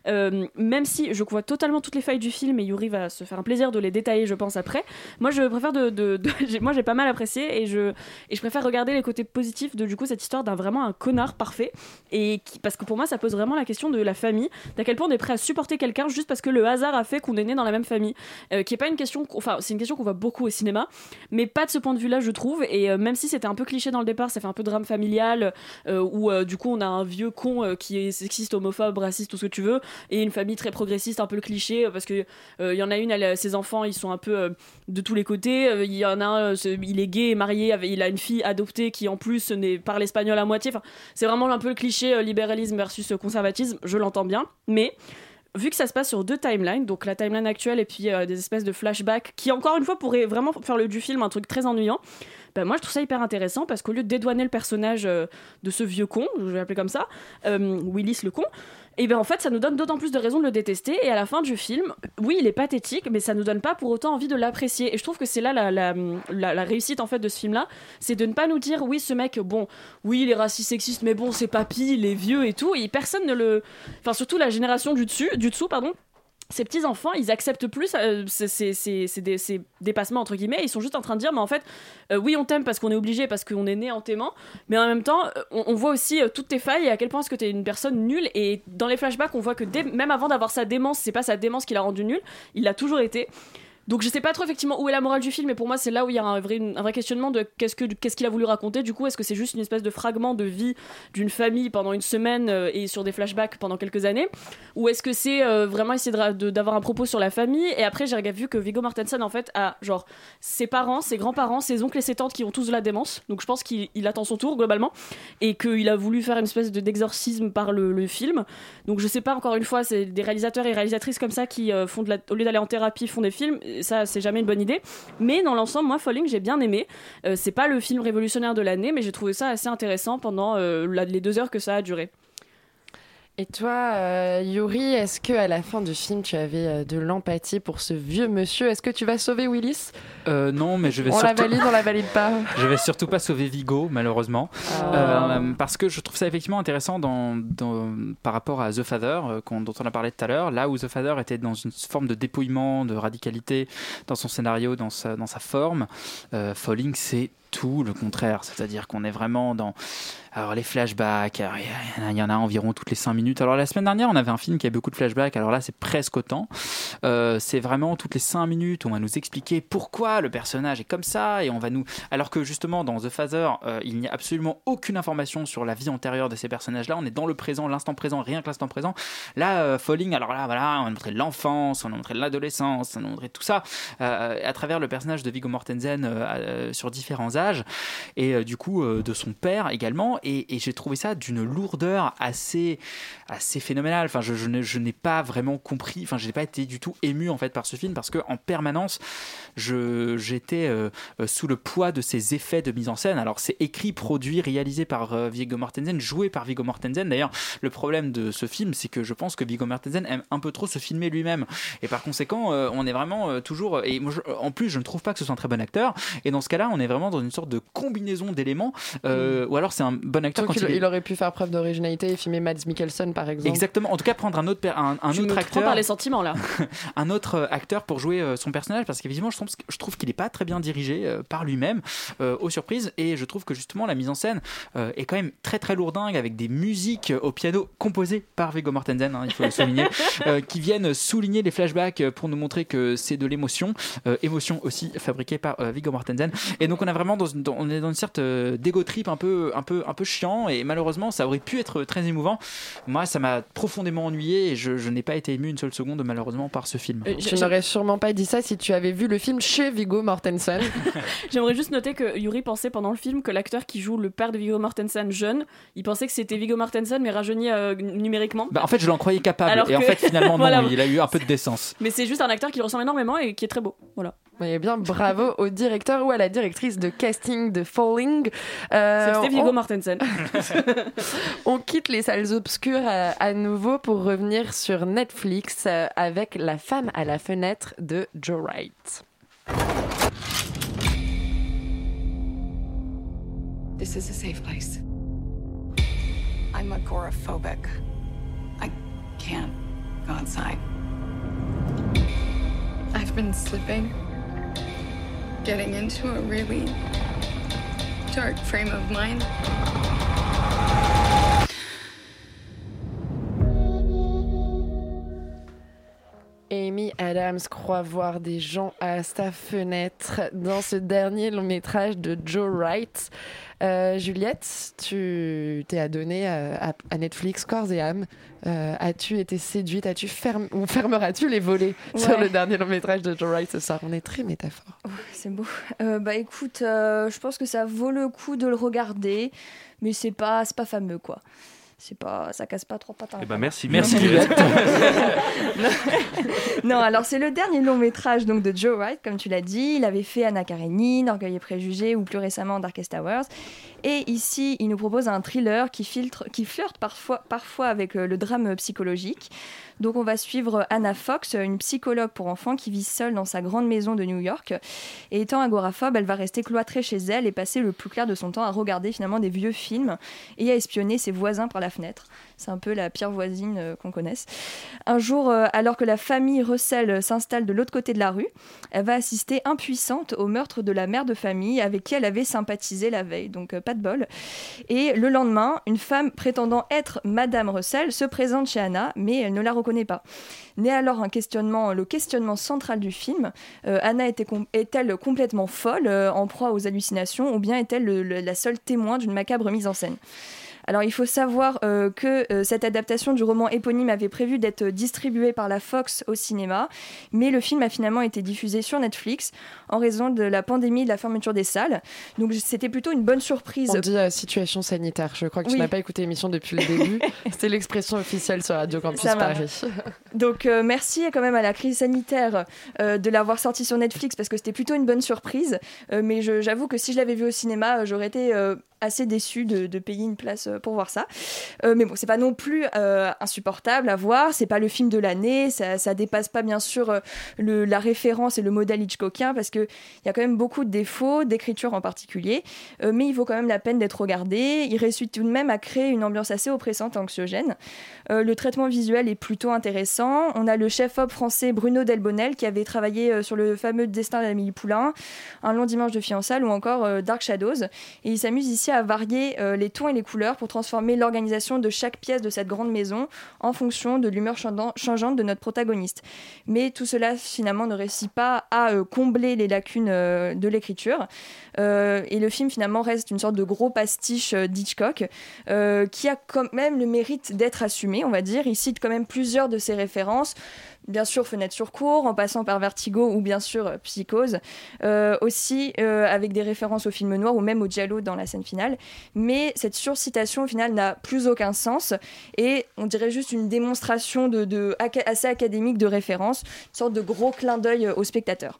Euh, même si je vois totalement toutes les failles du film et Yuri va se faire un plaisir de les détailler, je pense après. Moi, je préfère de, moi j'ai pas mal apprécié et je et je préfère regarder les côtés positifs de du coup cette histoire d'un vraiment un connard parfait et parce que pour moi ça pose vraiment la question de la famille, d'à quel point on est prêt à supporter quelqu'un juste parce que le hasard a fait qu'on est né dans la même famille, euh, qui est pas une question, c'est une question qu'on voit beaucoup au cinéma, mais pas de ce point de vue-là je trouve. Et euh, même si c'était un peu cliché dans le départ, ça fait un peu drame familial euh, où euh, du coup on a un vieux con qui est sexiste, homophobe, raciste, tout ce que tu veux, et une famille très progressiste, un peu le cliché, parce que il y en a une, ses enfants, ils sont un peu de tous les côtés. Il y en a un, il est gay, marié, il a une fille adoptée qui en plus n'est parle espagnol à moitié. Enfin, c'est vraiment un peu le cliché libéralisme versus conservatisme. Je l'entends bien, mais vu que ça se passe sur deux timelines, donc la timeline actuelle et puis euh, des espèces de flashbacks qui encore une fois pourraient vraiment faire du film un truc très ennuyant. Ben moi je trouve ça hyper intéressant parce qu'au lieu de dédouaner le personnage euh, de ce vieux con, je vais l'appeler comme ça, euh, Willis le con, et ben en fait ça nous donne d'autant plus de raisons de le détester. Et à la fin du film, oui il est pathétique mais ça nous donne pas pour autant envie de l'apprécier. Et je trouve que c'est là la, la, la- la réussite en fait de ce film là, c'est de ne pas nous dire oui ce mec bon oui il est raciste sexiste mais bon c'est papy, il est vieux et tout. Et personne ne le, enfin surtout la génération du dessus, du dessous pardon ces petits enfants, ils acceptent plus euh, ces, ces- ces- ces dé- ces dépassements entre guillemets. Ils sont juste en train de dire, mais en fait, euh, oui, on t'aime parce qu'on est obligé, parce qu'on est né en t'aimant, mais en même temps, euh, on, voit aussi toutes tes failles et à quel point est-ce que t'es une personne nulle. Et dans les flashbacks, on voit que même avant d'avoir sa démence, c'est pas sa démence qui l'a rendu nul, il l'a toujours été. Donc je sais pas trop effectivement où est la morale du film, mais pour moi c'est là où il y a un vrai, questionnement de qu'est-ce que qu'est-ce qu'il a voulu raconter. Du coup, est-ce que c'est juste une espèce de fragment de vie d'une famille pendant une semaine euh, et sur des flashbacks pendant quelques années, ou est-ce que c'est euh, vraiment essayer d'avoir un propos sur la famille? Et après j'ai vu que Viggo Mortensen en fait a genre ses parents, ses grands-parents, ses oncles et ses tantes qui ont tous de la démence. Donc je pense qu'il il attend son tour globalement et qu'il a voulu faire une espèce de d'exorcisme par le, le film. Donc je sais pas encore une fois, c'est des réalisateurs et réalisatrices comme ça qui euh, font de la, au lieu d'aller en thérapie font des films. Ça c'est jamais une bonne idée. Mais dans l'ensemble, moi Falling j'ai bien aimé. Euh, c'est pas le film révolutionnaire de l'année, mais j'ai trouvé ça assez intéressant pendant euh, les deux heures que ça a duré. Et toi, euh, Yuri, est-ce que à la fin du film, tu avais euh, de l'empathie pour ce vieux monsieur? Est-ce que tu vas sauver Willis? Euh, non, mais je vais On la surtout... valide, on la valide pas Je vais surtout pas sauver Vigo, malheureusement, Ah. Euh, parce que je trouve ça effectivement intéressant dans, dans- par rapport à The Father, dont on a parlé tout à l'heure. Là où The Father était dans une forme de dépouillement, de radicalité dans son scénario, dans sa, dans sa forme, Falling, c'est tout le contraire. C'est-à-dire qu'on est vraiment dans alors les flashbacks, il y, en a- environ toutes les 5 minutes. Alors la semaine dernière, on avait un film qui a beaucoup de flashbacks, alors là c'est presque autant. Euh, c'est vraiment toutes les 5 minutes, on va nous expliquer pourquoi le personnage est comme ça, et on va nous... Alors que justement dans The Father, euh, il n'y a absolument aucune information sur la vie antérieure de ces personnages-là, on est dans le présent, l'instant présent, rien que l'instant présent. Là, euh, Falling, alors là, voilà, on a montré l'enfance, on a montré l'adolescence, on a montré tout ça à travers le personnage de Viggo Mortensen sur différents âges, et euh, du coup euh, de son père également, et, j'ai trouvé ça d'une lourdeur assez, assez phénoménale. Enfin, je, je n'ai- pas vraiment compris, enfin, je n'ai pas été du tout ému en fait par ce film parce que en permanence, j'étais euh, sous le poids de ces effets de mise en scène. Alors, c'est écrit, produit, réalisé par euh, Viggo Mortensen, joué par Viggo Mortensen. D'ailleurs, le problème de ce film, c'est que je pense que Viggo Mortensen aime un peu trop se filmer lui-même, et par conséquent, on est vraiment toujours. Et moi, en plus, je ne trouve pas que ce soit un très bon acteur. Et dans ce cas-là, on est vraiment dans une sorte de combinaison d'éléments, euh, ou alors c'est un bon acteur quand il, il est- il aurait pu faire preuve d'originalité et filmer Mads Mikkelsen par exemple. Exactement. En tout cas, prendre un autre, un, un autre acteur, par les sentiments là. un autre euh, acteur pour jouer euh, son personnage, parce qu'évidemment, je trouve, je trouve qu'il n'est pas très bien dirigé par lui-même, euh, aux surprises, et je trouve que justement la mise en scène euh, est quand même très très lourdingue avec des musiques au piano composées par Viggo Mortensen, hein, il faut le souligner, euh, qui viennent souligner les flashbacks pour nous montrer que c'est de l'émotion, euh, émotion aussi fabriquée par euh, Viggo Mortensen. Et donc on a vraiment dans, une- dans- on est dans une sorte euh, d'ego trip un peu un peu un peu chiant et malheureusement ça aurait pu être très émouvant. Moi ça m'a profondément ennuyé et je, je n'ai pas été ému une seule seconde malheureusement par ce film. Euh, Tu n'aurais sûrement pas dit ça si tu avais vu le film chez Viggo Mortensen. J'aimerais juste noter que Yuri pensait pendant le film que l'acteur qui joue le père de Viggo Mortensen jeune, il pensait que c'était Viggo Mortensen mais rajeuni euh, numériquement. Bah, en fait, je l'en croyais capable. Alors et en fait, finalement, non, Voilà. il a eu un peu de décence. Mais c'est juste un acteur qui lui ressemble énormément et qui est très beau. Voilà. Eh bien, bravo au directeur ou à la directrice de casting de Falling. Euh, C'était Viggo on- Mortensen. On quitte les salles obscures euh, à nouveau pour revenir sur Netflix euh, avec La femme à la fenêtre de Joe Wright. This is a safe place. I'm agoraphobic. I can't go outside. I've been slipping, getting into a really dark frame of mind. Amy Adams croit voir des gens à sa fenêtre dans ce dernier long métrage de Joe Wright. Euh, Juliette, tu t'es adonnée à, Netflix corps et âme. Euh, as-tu été séduite? As-tu ou fermeras-tu les volets sur le dernier long métrage de Joe Wright ce soir? On est très métaphore. C'est beau. Euh, bah écoute, je pense que ça vaut le coup de le regarder, mais c'est pas, c'est pas fameux quoi. C'est pas, ça casse pas trois pattes. à un Eh ben merci, Merci, non, alors c'est le dernier long métrage donc de Joe Wright, comme tu l'as dit. Il avait fait Anna Karenine, Orgueil et Préjugés ou plus récemment Darkest Towers. Et ici, il nous propose un thriller qui, filtre, qui flirte parfois, parfois avec euh, le drame psychologique. Donc on va suivre Anna Fox, une psychologue pour enfants qui vit seule dans sa grande maison de New York. Et étant agoraphobe, elle va rester cloîtrée chez elle et passer le plus clair de son temps à regarder finalement des vieux films et à espionner ses voisins par la fenêtre. C'est un peu la pire voisine euh, qu'on connaisse. Un jour, euh, alors que la famille Russell s'installe de l'autre côté de la rue, elle va assister impuissante au meurtre de la mère de famille avec qui elle avait sympathisé la veille. Donc euh, pas de bol. Et le lendemain, une femme prétendant être Madame Russell se présente chez Anna, mais elle ne la reconnaît pas. Alors un questionnement, le questionnement central du film. Euh, Anna est-elle complètement folle, euh, en proie aux hallucinations, ou bien est-elle le- le- la seule témoin d'une macabre mise en scène? Alors il faut savoir euh, que euh, cette adaptation du roman éponyme avait prévu d'être distribuée par la Fox au cinéma, mais le film a finalement été diffusé sur Netflix en raison de la pandémie et de la fermeture des salles. Donc c'était plutôt une bonne surprise. On dit euh, situation sanitaire. Je crois que tu Oui. n'as pas écouté l'émission depuis le début. C'était l'expression officielle sur Radio Campus Ça. Paris. Donc euh, merci quand même à la crise sanitaire euh, de l'avoir sorti sur Netflix parce que c'était plutôt une bonne surprise. Euh, mais j'avoue que si je l'avais vu au cinéma, euh, j'aurais été euh, assez déçue de, payer une place euh, pour voir ça. Euh, mais bon, c'est pas non plus euh, insupportable à voir. C'est pas le film de l'année. Ça, ça dépasse pas bien sûr la référence et le modèle Hitchcockien parce que il y a quand même beaucoup de défauts, d'écriture en particulier. Mais il vaut quand même la peine d'être regardé. Il réussit tout de même à créer une ambiance assez oppressante et anxiogène. Le traitement visuel est plutôt intéressant. On a le chef-op français Bruno Delbonnel qui avait travaillé sur le fameux Destin d'Amélie Poulain, Un long dimanche de fiançailles ou encore Dark Shadows. Et il s'amuse ici à varier euh, les tons et les couleurs pour transformer l'organisation de chaque pièce de cette grande maison en fonction de l'humeur changeante de notre protagoniste. Mais tout cela finalement ne réussit pas à euh, combler les lacunes euh, de l'écriture. Et le film finalement reste une sorte de gros pastiche d'Hitchcock qui a quand même le mérite d'être assumé, on va dire. Il cite quand même plusieurs de ses références. Bien sûr, Fenêtre sur cour, en passant par Vertigo ou bien sûr euh, Psychose. Euh, aussi euh, avec des références au film noir ou même au Giallo dans la scène finale. Mais cette surcitation au final n'a plus aucun sens et on dirait juste une démonstration de, assez académique de référence, une sorte de gros clin d'œil au spectateur.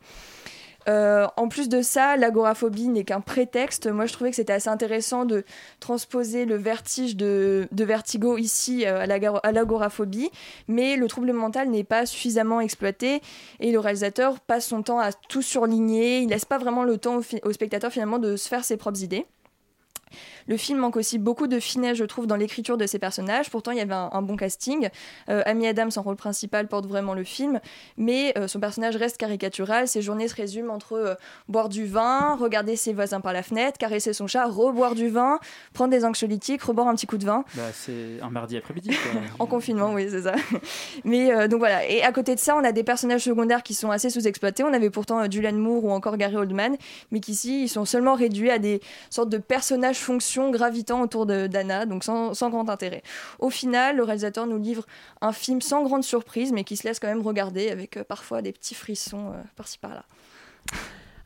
Euh, en plus de ça, l'agoraphobie n'est qu'un prétexte. Moi, je trouvais que c'était assez intéressant de transposer le vertige de, Vertigo ici euh, à l'agoraphobie, mais le trouble mental n'est pas suffisamment exploité et le réalisateur passe son temps à tout surligner. Il laisse pas vraiment le temps au, au spectateur finalement de se faire ses propres idées. Le film manque aussi beaucoup de finesse, je trouve, dans l'écriture de ses personnages. Pourtant, il y avait un, un bon casting. Euh, Amy Adams, en rôle principal, porte vraiment le film, mais euh, son personnage reste caricatural. Ses journées se résument entre euh, boire du vin, regarder ses voisins par la fenêtre, caresser son chat, reboire du vin, prendre des anxiolytiques, reboire un petit coup de vin. Bah, c'est un mardi après-midi. En confinement, oui, c'est ça. Mais euh, donc voilà. Et à côté de ça, on a des personnages secondaires qui sont assez sous-exploités. On avait pourtant euh, Julianne Moore ou encore Gary Oldman, mais qu'ici, ils sont seulement réduits à des sortes de personnages gravitant autour d'Anna, donc sans, sans grand intérêt. Au final, le réalisateur nous livre un film sans grande surprise, mais qui se laisse quand même regarder avec euh, parfois des petits frissons euh, par-ci par-là.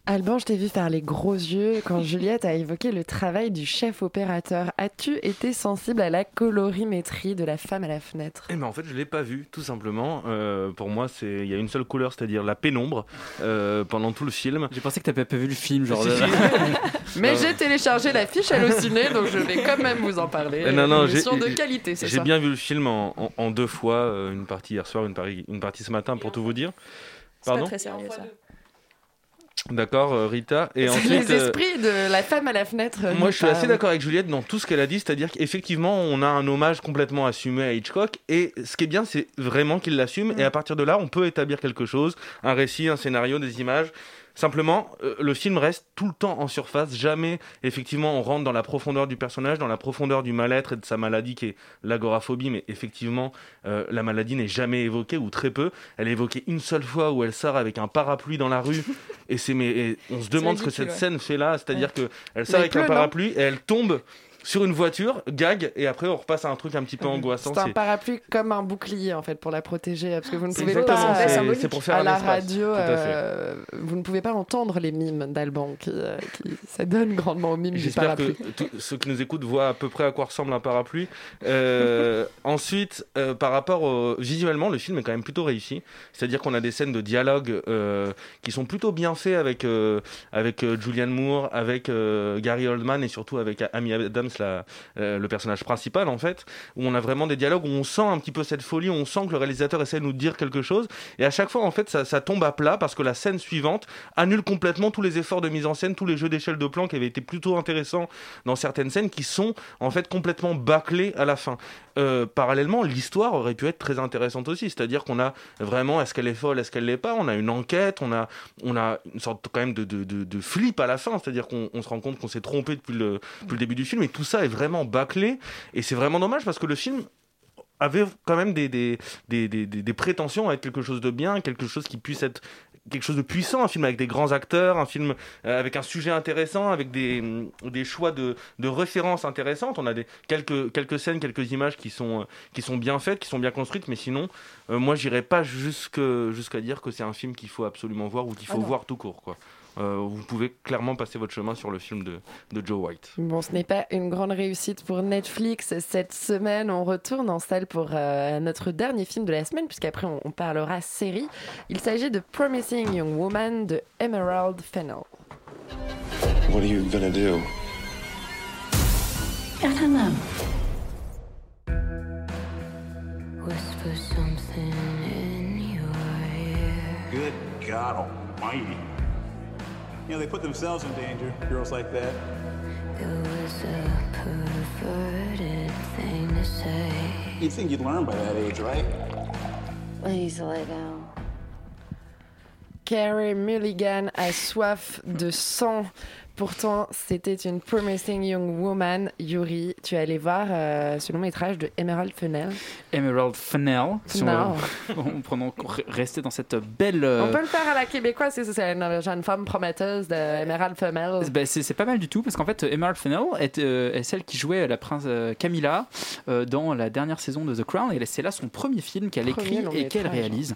Alban, je t'ai vu faire les gros yeux quand Juliette a évoqué le travail du chef opérateur. As-tu été sensible à la colorimétrie de la femme à la fenêtre? Eh ben en fait, je l'ai pas vu, tout simplement. Euh, pour moi, c'est il y a une seule couleur, c'est-à-dire la pénombre, euh, pendant tout le film. J'ai pensé que t'avais pas vu le film, genre. Si, de- si. Mais j'ai téléchargé la fiche Allociné, donc je vais quand même vous en parler. Non, non, Une j'ai de qualité, c'est J'ai ça bien vu le film en, en- en deux fois, euh, une partie hier soir, une, partie- une partie ce matin, pour tout vous dire. Pas Pardon très sérieux ça. D'accord, euh, Rita. Et C'est ensuite, les euh, esprits de la femme à la fenêtre. euh, Moi, je suis assez d'accord avec Juliette dans tout ce qu'elle a dit, c'est-à-dire qu'effectivement, on a un hommage complètement assumé à Hitchcock, et ce qui est bien, c'est vraiment qu'il l'assume, et à partir de là, on peut établir quelque chose, un récit, un scénario, des images. Simplement, euh, le film reste tout le temps en surface. Jamais, effectivement, on rentre dans la profondeur du personnage, dans la profondeur du mal-être et de sa maladie qui est l'agoraphobie. Mais effectivement, euh, la maladie n'est jamais évoquée ou très peu. Elle est évoquée une seule fois où elle sort avec un parapluie dans la rue. et c'est mais et on se demande ce que cette ouais. scène fait là. C'est-à-dire que elle Mais sort avec un pleut, parapluie et elle tombe sur une voiture, gag, et après on repasse à un truc un petit peu angoissant. C'est un parapluie comme un bouclier en fait pour la protéger parce que vous ne pouvez Exactement, pas c'est- c'est pour faire à un la espace, radio à euh, vous ne pouvez pas entendre les mimes d'Alban qui, euh, qui ça donne grandement aux mimes du J'espère que parapluie. tous ceux qui nous écoutent voient à peu près à quoi ressemble un parapluie. Euh, ensuite, euh, par rapport au... visuellement, le film est quand même plutôt réussi. C'est-à-dire qu'on a des scènes de dialogue euh, qui sont plutôt bien faits avec euh, avec euh, Julianne Moore, avec euh, Gary Oldman et surtout avec Amy Adams, euh, le personnage principal en fait, où on a vraiment des dialogues où on sent un petit peu cette folie, où on sent que le réalisateur essaie de nous dire quelque chose. Et à chaque fois, en fait, ça, ça tombe à plat parce que la scène suivante annule complètement tous les efforts de mise en scène, tous les jeux d'échelle de plan qui avaient été plutôt intéressants dans certaines scènes qui sont en fait complètement bâclés à la fin. Euh, parallèlement, l'histoire aurait pu être très intéressante aussi, c'est-à-dire qu'on a vraiment est-ce qu'elle est folle, est-ce qu'elle l'est pas, on a une enquête, on a, on a une sorte quand même de, de, de, flip à la fin, c'est-à-dire qu'on on se rend compte qu'on s'est trompé depuis le, depuis le début du film et tout ça est vraiment bâclé. Et c'est vraiment dommage parce que le film avait quand même des, des, des, des- des prétentions à être quelque chose de bien, quelque chose qui puisse être quelque chose de puissant, un film avec des grands acteurs, un film euh, avec un sujet intéressant, avec des, mm, des choix de, de références intéressantes. On a des, quelques, quelques scènes, quelques images qui sont, euh, qui sont bien faites, qui sont bien construites, mais sinon, euh, moi, j'irais pas jusqu'à dire que c'est un film qu'il faut absolument voir ou qu'il Ah faut voir tout court. Quoi. Euh, vous pouvez clairement passer votre chemin sur le film de, de Joe White. Bon, ce n'est pas une grande réussite pour Netflix. Cette semaine, on retourne en salle pour euh, notre dernier film de la semaine, puisqu'après, on, on parlera série. Il s'agit de Promising Young Woman de Emerald Fennell. What are you gonna do? I don't know. Whisper something in your ear. Good God Almighty. You know, they put themselves in danger, girls like that. It was a perverted thing to say. You'd think you'd learn by that age, right? Please lay down. Carey Mulligan a soif de sang. Pourtant, c'était une Promising Young Woman. Yuri, tu es allé voir euh, ce long métrage de Emerald Fennell. Emerald Fennell. Si on, Non. on prenant, rester dans cette belle. euh, On peut le faire à la québécoise, c'est c'est une jeune femme prometteuse d'Emerald Fennell. Ben, c'est pas mal du tout parce qu'en fait Emerald Fennell est, euh, est celle qui jouait la prince Camilla dans la dernière saison de The Crown et c'est là son premier film qu'elle écrit et qu'elle réalise.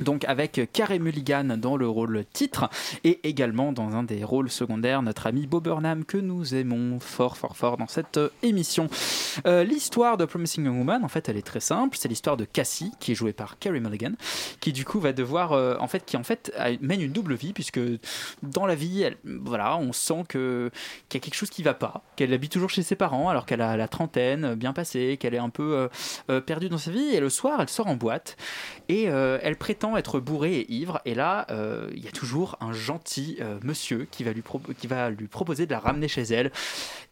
Donc avec Carey Mulligan dans le rôle titre et également dans un des rôles secondaires notre ami Bob Burnham que nous aimons fort fort fort dans cette euh, émission. Euh, l'histoire de Promising Young Woman en fait elle est très simple, c'est l'histoire de Cassie qui est jouée par Carey Mulligan qui du coup va devoir euh, en fait qui en fait mène une double vie puisque dans la vie elle, voilà on sent que qu'il y a quelque chose qui va pas, qu'elle habite toujours chez ses parents alors qu'elle a la trentaine bien passée, qu'elle est un peu perdue dans sa vie. Et le soir elle sort en boîte. Et euh, elle prétend être bourrée et ivre et là euh, il y a toujours un gentil euh, monsieur qui va, lui qui va lui proposer de la ramener chez elle.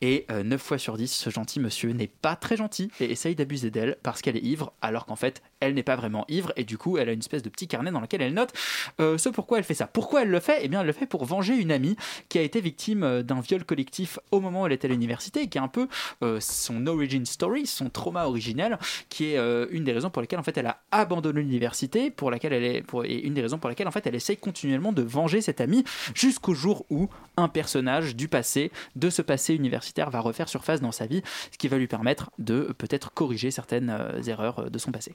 Et 9 fois sur 10 ce gentil monsieur n'est pas très gentil et essaye d'abuser d'elle parce qu'elle est ivre alors qu'en fait elle n'est pas vraiment ivre et du coup elle a une espèce de petit carnet dans lequel elle note euh, ce pourquoi elle fait ça. Pourquoi elle le fait? Eh bien elle le fait pour venger une amie qui a été victime euh, d'un viol collectif au moment où elle était à l'université qui est un peu euh, son origin story, son trauma originel qui est une des raisons pour lesquelles en fait elle a abandonné l'université pour laquelle elle est et une des raisons pour lesquelles en fait elle essaye continuellement de venger cette amie jusqu'au jour où un personnage du passé de ce passé universitaire va refaire surface dans sa vie ce qui va lui permettre de peut-être corriger certaines erreurs de son passé.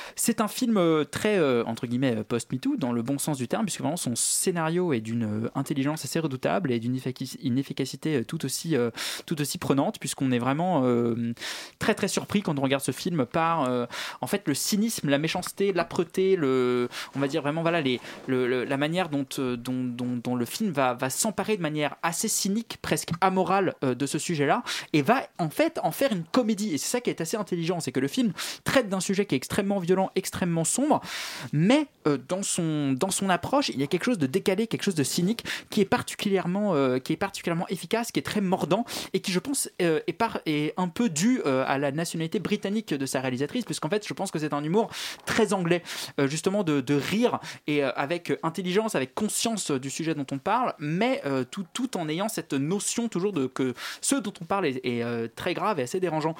C'est un film euh, très, euh, entre guillemets, euh, post-MeToo, dans le bon sens du terme, puisque vraiment son scénario est d'une intelligence assez redoutable et d'une efficaci- une efficacité tout aussi, tout aussi prenante, puisqu'on est vraiment très très surpris quand on regarde ce film par, en fait, le cynisme, la méchanceté, l'âpreté, on va dire vraiment, voilà, les, le- le- la manière dont, dont, dont- le film va, va s'emparer de manière assez cynique, presque amorale de ce sujet-là, et va en fait en faire une comédie. Et c'est ça qui est assez intelligent, c'est que le film traite d'un sujet qui est extrêmement violent, extrêmement sombre, mais euh, dans, son, dans son approche, il y a quelque chose de décalé, quelque chose de cynique qui est particulièrement, euh, qui est particulièrement efficace, qui est très mordant et qui, je pense, euh, est, par, est un peu dû à la nationalité britannique de sa réalisatrice, puisqu'en fait, je pense que c'est un humour très anglais, justement de, de rire et avec intelligence, avec conscience du sujet dont on parle, mais tout, tout en ayant cette notion toujours de que ce dont on parle est, très grave et assez dérangeant.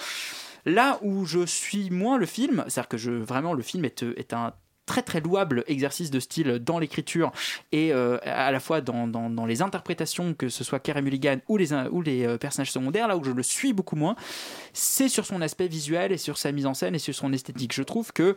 Là où je suis moins le film, c'est-à-dire que je, vraiment le film est, un très très louable exercice de style dans l'écriture et euh, à la fois dans, les interprétations, que ce soit Carey Mulligan ou les, ou les euh, personnages secondaires, là où je le suis beaucoup moins, c'est sur son aspect visuel et sur sa mise en scène et sur son esthétique. Je trouve que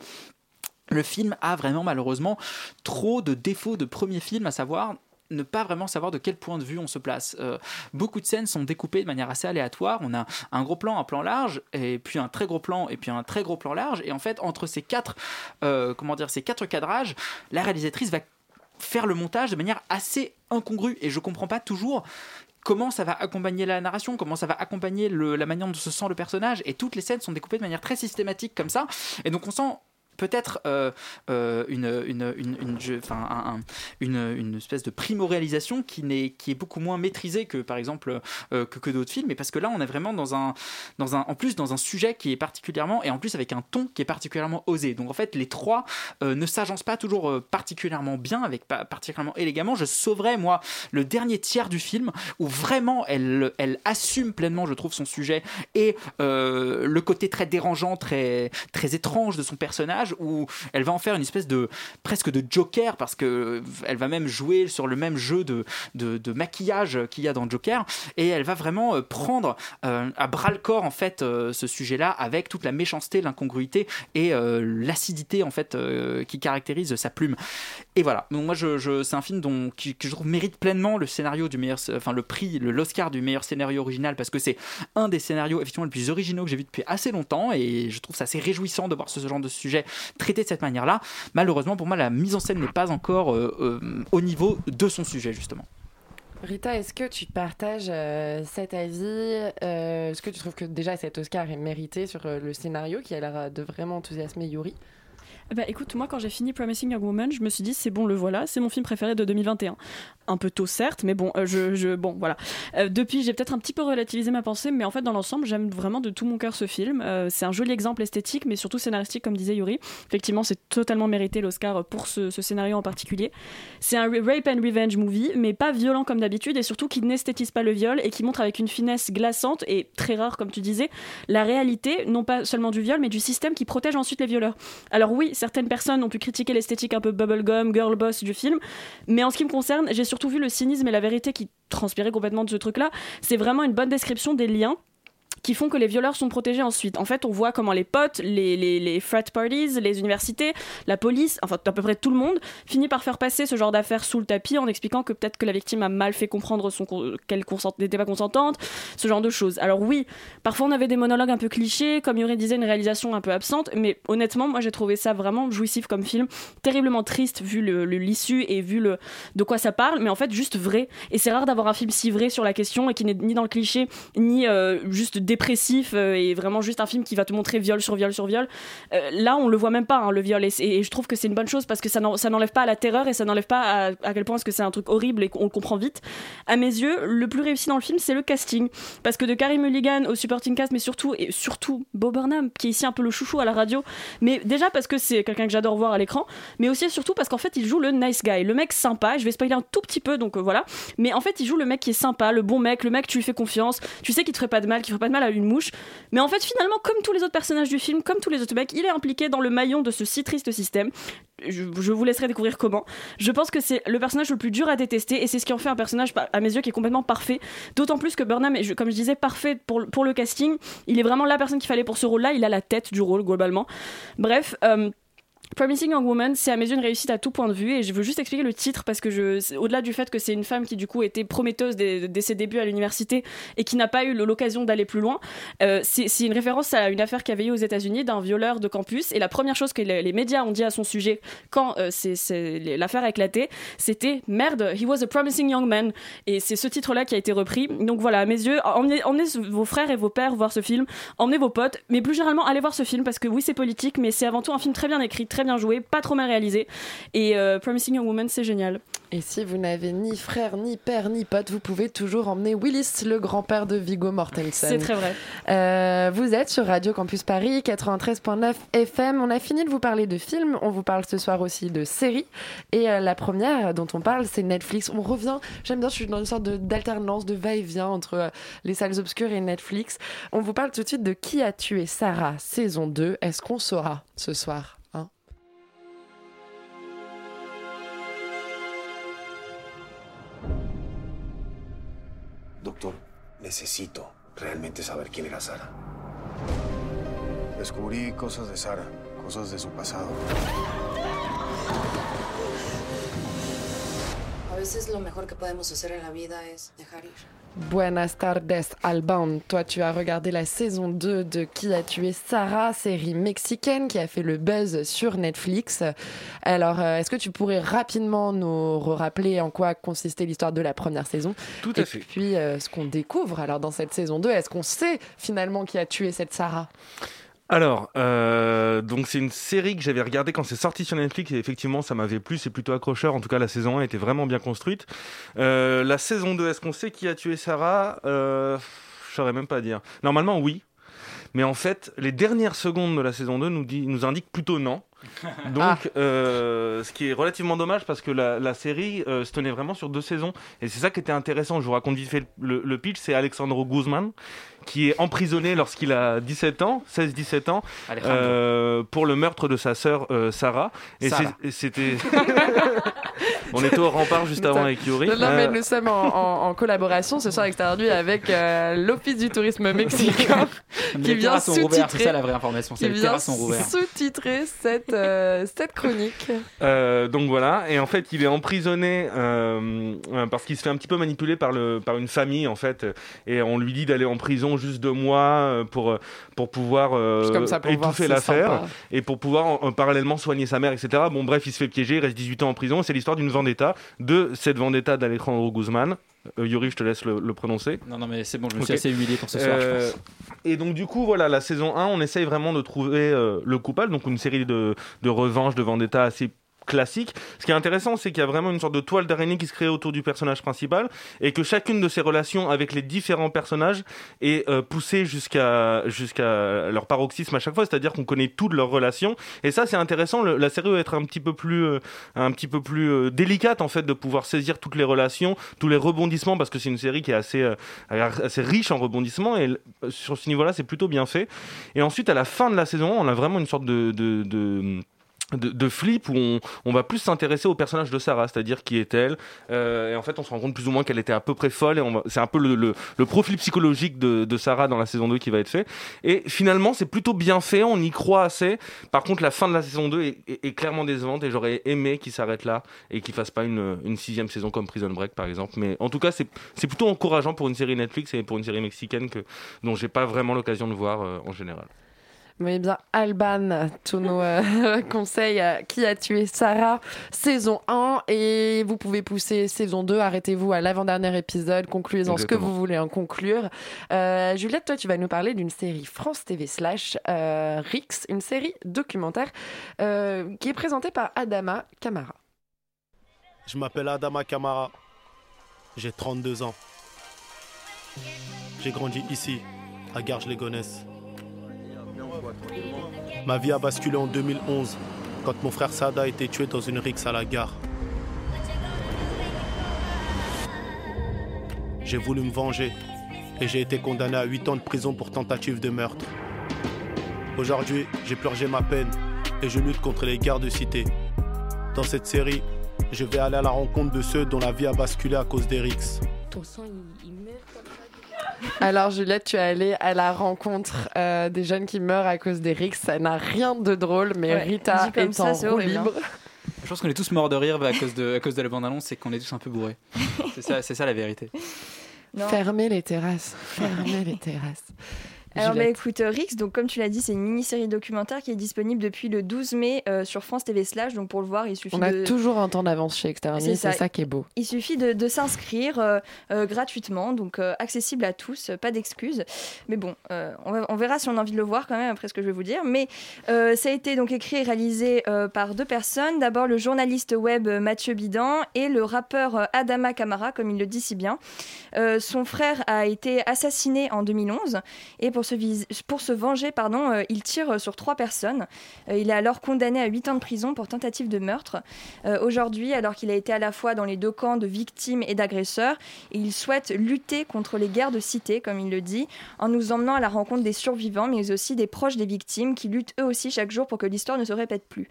le film a vraiment malheureusement trop de défauts de premier film, à savoir ne pas vraiment savoir de quel point de vue on se place. Euh, beaucoup de scènes sont découpées de manière assez aléatoire. On a un gros plan, un plan large, et puis un très gros plan, et puis un très gros plan large. Et en fait, entre ces quatre, euh, comment dire, ces quatre cadrages, la réalisatrice va faire le montage de manière assez incongrue. Et je comprends pas toujours comment ça va accompagner la narration, comment ça va accompagner la manière dont se sent le personnage. Et toutes les scènes sont découpées de manière très systématique comme ça. Et donc on sent peut-être euh, euh, une, une, une, une, une, espèce de primo-réalisation qui, qui est beaucoup moins maîtrisée que par exemple euh, que, que d'autres films, mais parce que là on est vraiment dans un, dans un, en plus dans un sujet qui est particulièrement, et en plus avec un ton qui est particulièrement osé. Donc en fait les trois ne s'agencent pas toujours particulièrement bien, avec particulièrement élégamment. Je sauverais moi le dernier tiers du film où vraiment elle, elle assume pleinement, je trouve, son sujet et le côté très dérangeant, très, très étrange de son personnage, où elle va en faire une espèce de presque de Joker parce que elle va même jouer sur le même jeu de, maquillage qu'il y a dans Joker et elle va vraiment euh, prendre euh, à bras le corps en fait euh, ce sujet-là avec toute la méchanceté, l'incongruité et euh, l'acidité en fait euh, qui caractérise sa plume. Et voilà. Donc moi je, je- c'est un film dont qui, je trouve mérite pleinement le scénario du meilleur, enfin le prix, le l'Oscar du meilleur scénario original parce que c'est un des scénarios effectivement les plus originaux que j'ai vu depuis assez longtemps et je trouve ça assez réjouissant de voir ce genre de sujet traité de cette manière-là. Malheureusement pour moi la mise en scène n'est pas encore euh, euh, au niveau de son sujet justement. Rita, est-ce que tu partages euh, cet avis Est-ce que tu trouves que déjà cet Oscar est mérité sur le scénario qui a l'air de vraiment enthousiasmer Yuri? Bah écoute, moi quand j'ai fini Promising Young Woman, je me suis dit c'est bon, le voilà, c'est mon film préféré de 2021. Un peu tôt certes, mais bon, euh, je, je- bon voilà. Euh, depuis, j'ai peut-être un petit peu relativisé ma pensée, mais en fait dans l'ensemble, j'aime vraiment de tout mon cœur ce film. Euh, c'est un joli exemple esthétique, mais surtout scénaristique, comme disait Yuri. Effectivement, c'est totalement mérité l'Oscar pour ce, scénario en particulier. C'est un rape and revenge movie, mais pas violent comme d'habitude, et surtout qui n'esthétise pas le viol et qui montre avec une finesse glaçante et très rare, comme tu disais, la réalité, non pas seulement du viol, mais du système qui protège ensuite les violeurs. Alors oui, certaines personnes ont pu critiquer l'esthétique un peu bubblegum, girl boss du film, mais en ce qui me concerne, j'ai surtout vu le cynisme et la vérité qui transpiraient complètement de ce truc-là. C'est vraiment une bonne description des liens qui font que les violeurs sont protégés ensuite. En fait, on voit comment les potes, les, les, les frat parties, les universités, la police, enfin à peu près tout le monde, finit par faire passer ce genre d'affaires sous le tapis en expliquant que peut-être que la victime a mal fait comprendre son qu'elle n'était pas consentante, ce genre de choses. Alors oui, parfois on avait des monologues un peu clichés, comme Yuri disait, une réalisation un peu absente, mais honnêtement, moi j'ai trouvé ça vraiment jouissif comme film, terriblement triste vu le le- l'issue et vu le de quoi ça parle, mais en fait juste vrai. Et c'est rare d'avoir un film si vrai sur la question et qui n'est ni dans le cliché ni euh, juste dépressif euh, et vraiment juste un film qui va te montrer viol sur viol sur viol. Euh, là, on le voit même pas hein, le viol et, je trouve que c'est une bonne chose parce que ça n'en- ça n'enlève pas à la terreur et ça n'enlève pas à, à quel point est-ce que c'est un truc horrible et qu'on le comprend vite. À mes yeux, le plus réussi dans le film, c'est le casting parce que de Carey Mulligan au supporting cast, mais surtout et surtout Bob Burnham qui est ici un peu le chouchou à la radio, mais déjà parce que c'est quelqu'un que j'adore voir à l'écran, mais aussi et surtout parce qu'en fait il joue le nice guy, le mec sympa. Je vais spoiler un tout petit peu, donc euh, voilà. Mais en fait, il joue le mec qui est sympa, le bon mec, le mec tu lui fais confiance, tu sais qu'il te ferait pas de mal, qu'il ferait pas de mal à une mouche. Mais en fait, finalement, comme tous les autres personnages du film, comme tous les autres mecs, il est impliqué dans le maillon de ce si triste système. Je, vous laisserai découvrir comment. Je pense que c'est le personnage le plus dur à détester et c'est ce qui en fait un personnage, à mes yeux, qui est complètement parfait. D'autant plus que Burnham est, comme je disais, parfait pour, pour le casting. Il est vraiment la personne qu'il fallait pour ce rôle-là. Il a la tête du rôle, globalement. Bref. euh, Promising Young Woman, c'est à mes yeux une réussite à tout point de vue et je veux juste expliquer le titre parce que je, au-delà du fait que c'est une femme qui du coup était prometteuse dès, ses débuts à l'université et qui n'a pas eu l'occasion d'aller plus loin, euh, c'est, une référence à une affaire qui avait eu aux États-Unis d'un violeur de campus et la première chose que les, médias ont dit à son sujet quand euh, l'affaire a éclaté, c'était merde, he was a promising young man et c'est ce titre-là qui a été repris. Donc voilà, à mes yeux, emmenez, emmenez vos frères et vos pères voir ce film, emmenez vos potes, mais plus généralement allez voir ce film parce que oui c'est politique, mais c'est avant tout un film très bien écrit, très bien joué, pas trop mal réalisé. Et euh, Promising Young Woman, c'est génial. Et si vous n'avez ni frère, ni père, ni pote, vous pouvez toujours emmener Willis, le grand-père de Vigo Mortensen. C'est très vrai. Euh, vous êtes sur Radio Campus Paris 93.9 FM. On a fini de vous parler de films. On vous parle ce soir aussi de séries. Et euh, la première dont on parle, c'est Netflix. On revient. J'aime bien, je suis dans une sorte de- d'alternance, de va-et-vient entre euh, les salles obscures et Netflix. On vous parle tout de suite de Qui a tué Sarah, saison 2. Est-ce qu'on saura ce soir? Doctor, necesito realmente saber quién era Sara. Descubrí cosas de Sara, cosas de su pasado. Veces lo mejor que podemos hacer en la vida es dejar ir. Buenas tardes, Alban. Toi, tu as regardé la saison 2 de Qui a tué Sarah, série mexicaine qui a fait le buzz sur Netflix. Alors, euh, est-ce que tu pourrais rapidement nous rappeler en quoi consistait l'histoire de la première saison? Tout à Et fait. puis, euh, ce qu'on découvre alors dans cette saison 2, est-ce qu'on sait finalement qui a tué cette Sarah? Alors, euh, donc c'est une série que j'avais regardée quand c'est sorti sur Netflix et effectivement ça m'avait plu, c'est plutôt accrocheur. En tout cas, la saison 1 était vraiment bien construite. Euh, la saison 2, est-ce qu'on sait qui a tué Sarah? Euh, Je saurais même pas dire. Normalement, oui. Mais en fait, les dernières secondes de la saison 2 nous, dit, nous indiquent plutôt non. Donc, euh, ce qui est relativement dommage parce que la, la série euh, se tenait vraiment sur deux saisons. Et c'est ça qui était intéressant. Je vous raconte vite fait le, le pitch. C'est Alexandro Guzman qui est emprisonné lorsqu'il a 17 ans, 16-17 ans, euh, pour le meurtre de sa sœur euh, Sarah. Et c'était. On était au rempart juste avant avec Yuri. Non, non, mais Euh, nous sommes en, en- en collaboration ce soir extérieur avec euh, l'Office du tourisme mexicain qui vient sous-titrer la vraie information, c'est qui vient sous-titrer cette, euh, cette chronique. Euh, donc voilà, et en fait il est emprisonné parce qu'il se fait un petit peu manipuler par, le, par une famille en fait, et on lui dit d'aller en prison juste deux mois euh, pour, pour pouvoir euh, ça, pour étouffer l'affaire et pour pouvoir en- en parallèlement soigner sa mère, etc. Bon bref, il se fait piéger, il reste 18 ans en prison, c'est l'histoire d'une vendetta, de cette vendetta d'Alejandro Guzman. Euh, Yuri, je te laisse le, le prononcer. Non, non, mais c'est bon, je me suis assez humilié pour ce soir, je Euh, pense. Et donc du coup, voilà, la saison 1, on essaye vraiment de trouver euh, le coupable, donc une série de, de revanches, de vendetta assez classique. Ce qui est intéressant, c'est qu'il y a vraiment une sorte de toile d'araignée qui se crée autour du personnage principal et que chacune de ces relations avec les différents personnages est euh, poussée jusqu'à leur paroxysme à chaque fois, c'est-à-dire qu'on connaît toutes leurs relations et ça c'est intéressant. La série va être un petit peu plus euh, un petit peu plus euh, délicate en fait de pouvoir saisir toutes les relations, tous les rebondissements parce que c'est une série qui est assez assez riche en rebondissements et sur ce niveau-là c'est plutôt bien fait. Et ensuite à la fin de la saison, on a vraiment une sorte de de, de flip où on, on va plus s'intéresser au personnage de Sarah, c'est-à-dire qui est-elle. Euh, et en fait, on se rend compte plus ou moins qu'elle était à peu près folle. Et c'est un peu le, le, le profil psychologique de, de Sarah dans la saison 2 qui va être fait. Et finalement, c'est plutôt bien fait. On y croit assez. Par contre, la fin de la saison 2 est, est- clairement décevante. Et j'aurais aimé qu'il s'arrête là et qu'il fasse pas une, une sixième saison comme Prison Break, par exemple. Mais en tout cas, c'est c'est plutôt encourageant pour une série Netflix et pour une série mexicaine que, dont j'ai pas vraiment l'occasion de voir euh, en général. Oui, bien, Alban, tous nos euh, conseils. euh, qui a tué Sarah, saison 1. Et vous pouvez pousser saison 2. Arrêtez-vous à l'avant-dernier épisode. Concluez-en ce que vous voulez en conclure. Euh, Juliette, toi, tu vas nous parler d'une série France TV slash euh, Rix, une série documentaire qui est présentée par Adama Kamara. Je m'appelle Adama Kamara. J'ai 32 ans. J'ai grandi ici, à Garges-les-Gonesse. Ma vie a basculé en 2011, quand mon frère Sada a été tué dans une rixe à la gare. J'ai voulu me venger et j'ai été condamné à 8 ans de prison pour tentative de meurtre. Aujourd'hui, j'ai purgé ma peine et je lutte contre les guerres de. Dans cette série, je vais aller à la rencontre de ceux dont la vie a basculé à cause des rixes. Alors, Juliette, tu es allée à la rencontre euh, des jeunes qui meurent à cause des Rix. Ça n'a rien de drôle, mais Ouais, Rita est ça, en roue hein. libre. Je pense qu'on est tous morts de rire à cause de, à cause de la bande-annonce, c'est qu'on est tous un peu bourrés. C'est ça, c'est ça la vérité. Non. Fermez les terrasses. Fermez les terrasses. Alors bah, écoute, euh, Rix, donc comme tu l'as dit, c'est une mini-série documentaire qui est disponible depuis le 12 mai euh, sur France TV Slash. Donc pour le voir, il suffit On a de... toujours un temps d'avance chez C'est ça. ça. qui est beau. Il suffit de, de s'inscrire euh, euh, gratuitement, donc accessible à tous, pas d'excuses. Mais bon, on, va- on verra si on a envie de le voir quand même après ce que je vais vous dire. Mais ça a été donc écrit et réalisé par deux personnes. D'abord le journaliste web Mathieu Bidan et le rappeur Adama Kamara, comme il le dit si bien. Son frère a été assassiné en 2011 et pour pour se venger, pardon, euh, il tire sur trois personnes. Euh, il est alors condamné à 8 ans de prison pour tentative de meurtre. Euh, Aujourd'hui, alors qu'il a été à la fois dans les deux camps de victimes et d'agresseurs, il souhaite lutter contre les guerres de cité, comme il le dit, en nous emmenant à la rencontre des survivants, mais aussi des proches des victimes qui luttent eux aussi chaque jour pour que l'histoire ne se répète plus.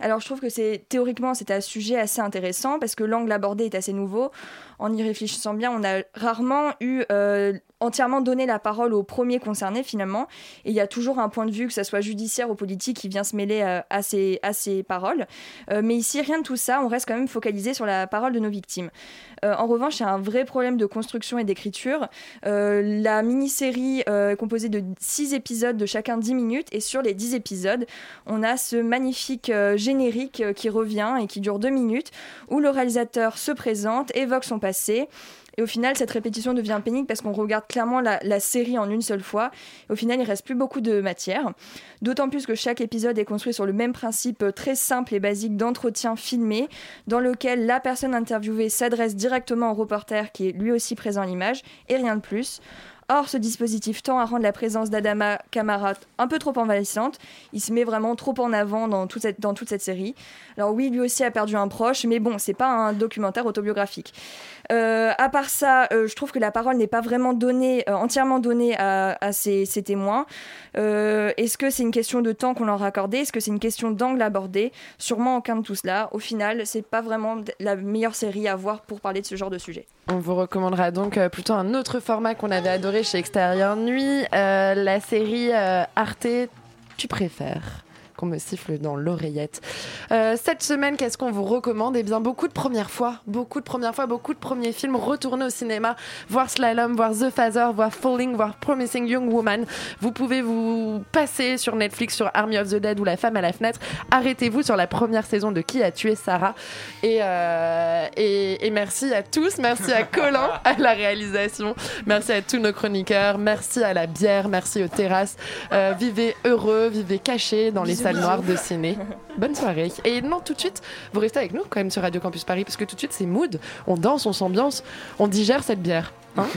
Alors je trouve que théoriquement c'est un sujet assez intéressant parce que l'angle abordé est assez nouveau. En y réfléchissant bien, on a rarement eu euh, entièrement donné la parole aux premiers concernés finalement. Et il y a toujours un point de vue, que ce soit judiciaire ou politique, qui vient se mêler euh, à, ces, à ces paroles. Euh, mais ici, rien de tout ça, on reste quand même focalisé sur la parole de nos victimes. En revanche, il y a un vrai problème de construction et d'écriture. La mini-série est composée de 6 épisodes de chacun 10 minutes. Et sur les 10 épisodes, on a ce magnifique générique qui revient et qui dure 2 minutes, où le réalisateur se présente, évoque son Et au final, cette répétition devient pénible parce qu'on regarde clairement la, série en une seule fois. Et au final, il reste plus beaucoup de matière. D'autant plus que chaque épisode est construit sur le même principe très simple et basique d'entretien filmé, dans lequel la personne interviewée s'adresse directement au reporter qui est lui aussi présent à l'image, et rien de plus. Or, ce dispositif tend à rendre la présence d'Adama Kamara un peu trop envahissante. Il se met vraiment trop en avant dans toute cette, série. Alors oui, lui aussi a perdu un proche, mais bon, c'est pas un documentaire autobiographique. Euh, à part ça, euh, je trouve que la parole n'est pas vraiment donnée, euh, entièrement donnée à, à ces, ces témoins. Euh, Est-ce que c'est une question de temps qu'on leur a accordé Est-ce que c'est une question d'angle abordé? Sûrement aucun de tout cela. Au final, c'est pas vraiment la meilleure série à voir pour parler de ce genre de sujet. On vous recommandera donc plutôt un autre format qu'on avait adoré chez Extérieur Nuit, euh, la série euh, Arte Tu préfères? Qu'on me siffle dans l'oreillette. Euh, cette semaine, qu'est-ce qu'on vous recommande? Eh bien, beaucoup de premières fois, beaucoup de premières fois, beaucoup de premiers films. Retournez au cinéma, voir Slalom, voir The Father, voir Falling, voir Promising Young Woman. Vous pouvez vous passer sur Netflix sur Army of the Dead ou La femme à la fenêtre. Arrêtez-vous sur la première saison de Qui a tué Sarah. Et, euh, et, merci à tous, merci à Colin à la réalisation, merci à tous nos chroniqueurs, merci à la bière, merci aux terrasses. Euh, vivez heureux, vivez cachés dans les Noires de ciné. Bonne soirée. Et non, tout de suite, vous restez avec nous quand même sur Radio Campus Paris, parce que tout de suite, c'est mood. On danse, on s'ambiance, on digère cette bière. Hein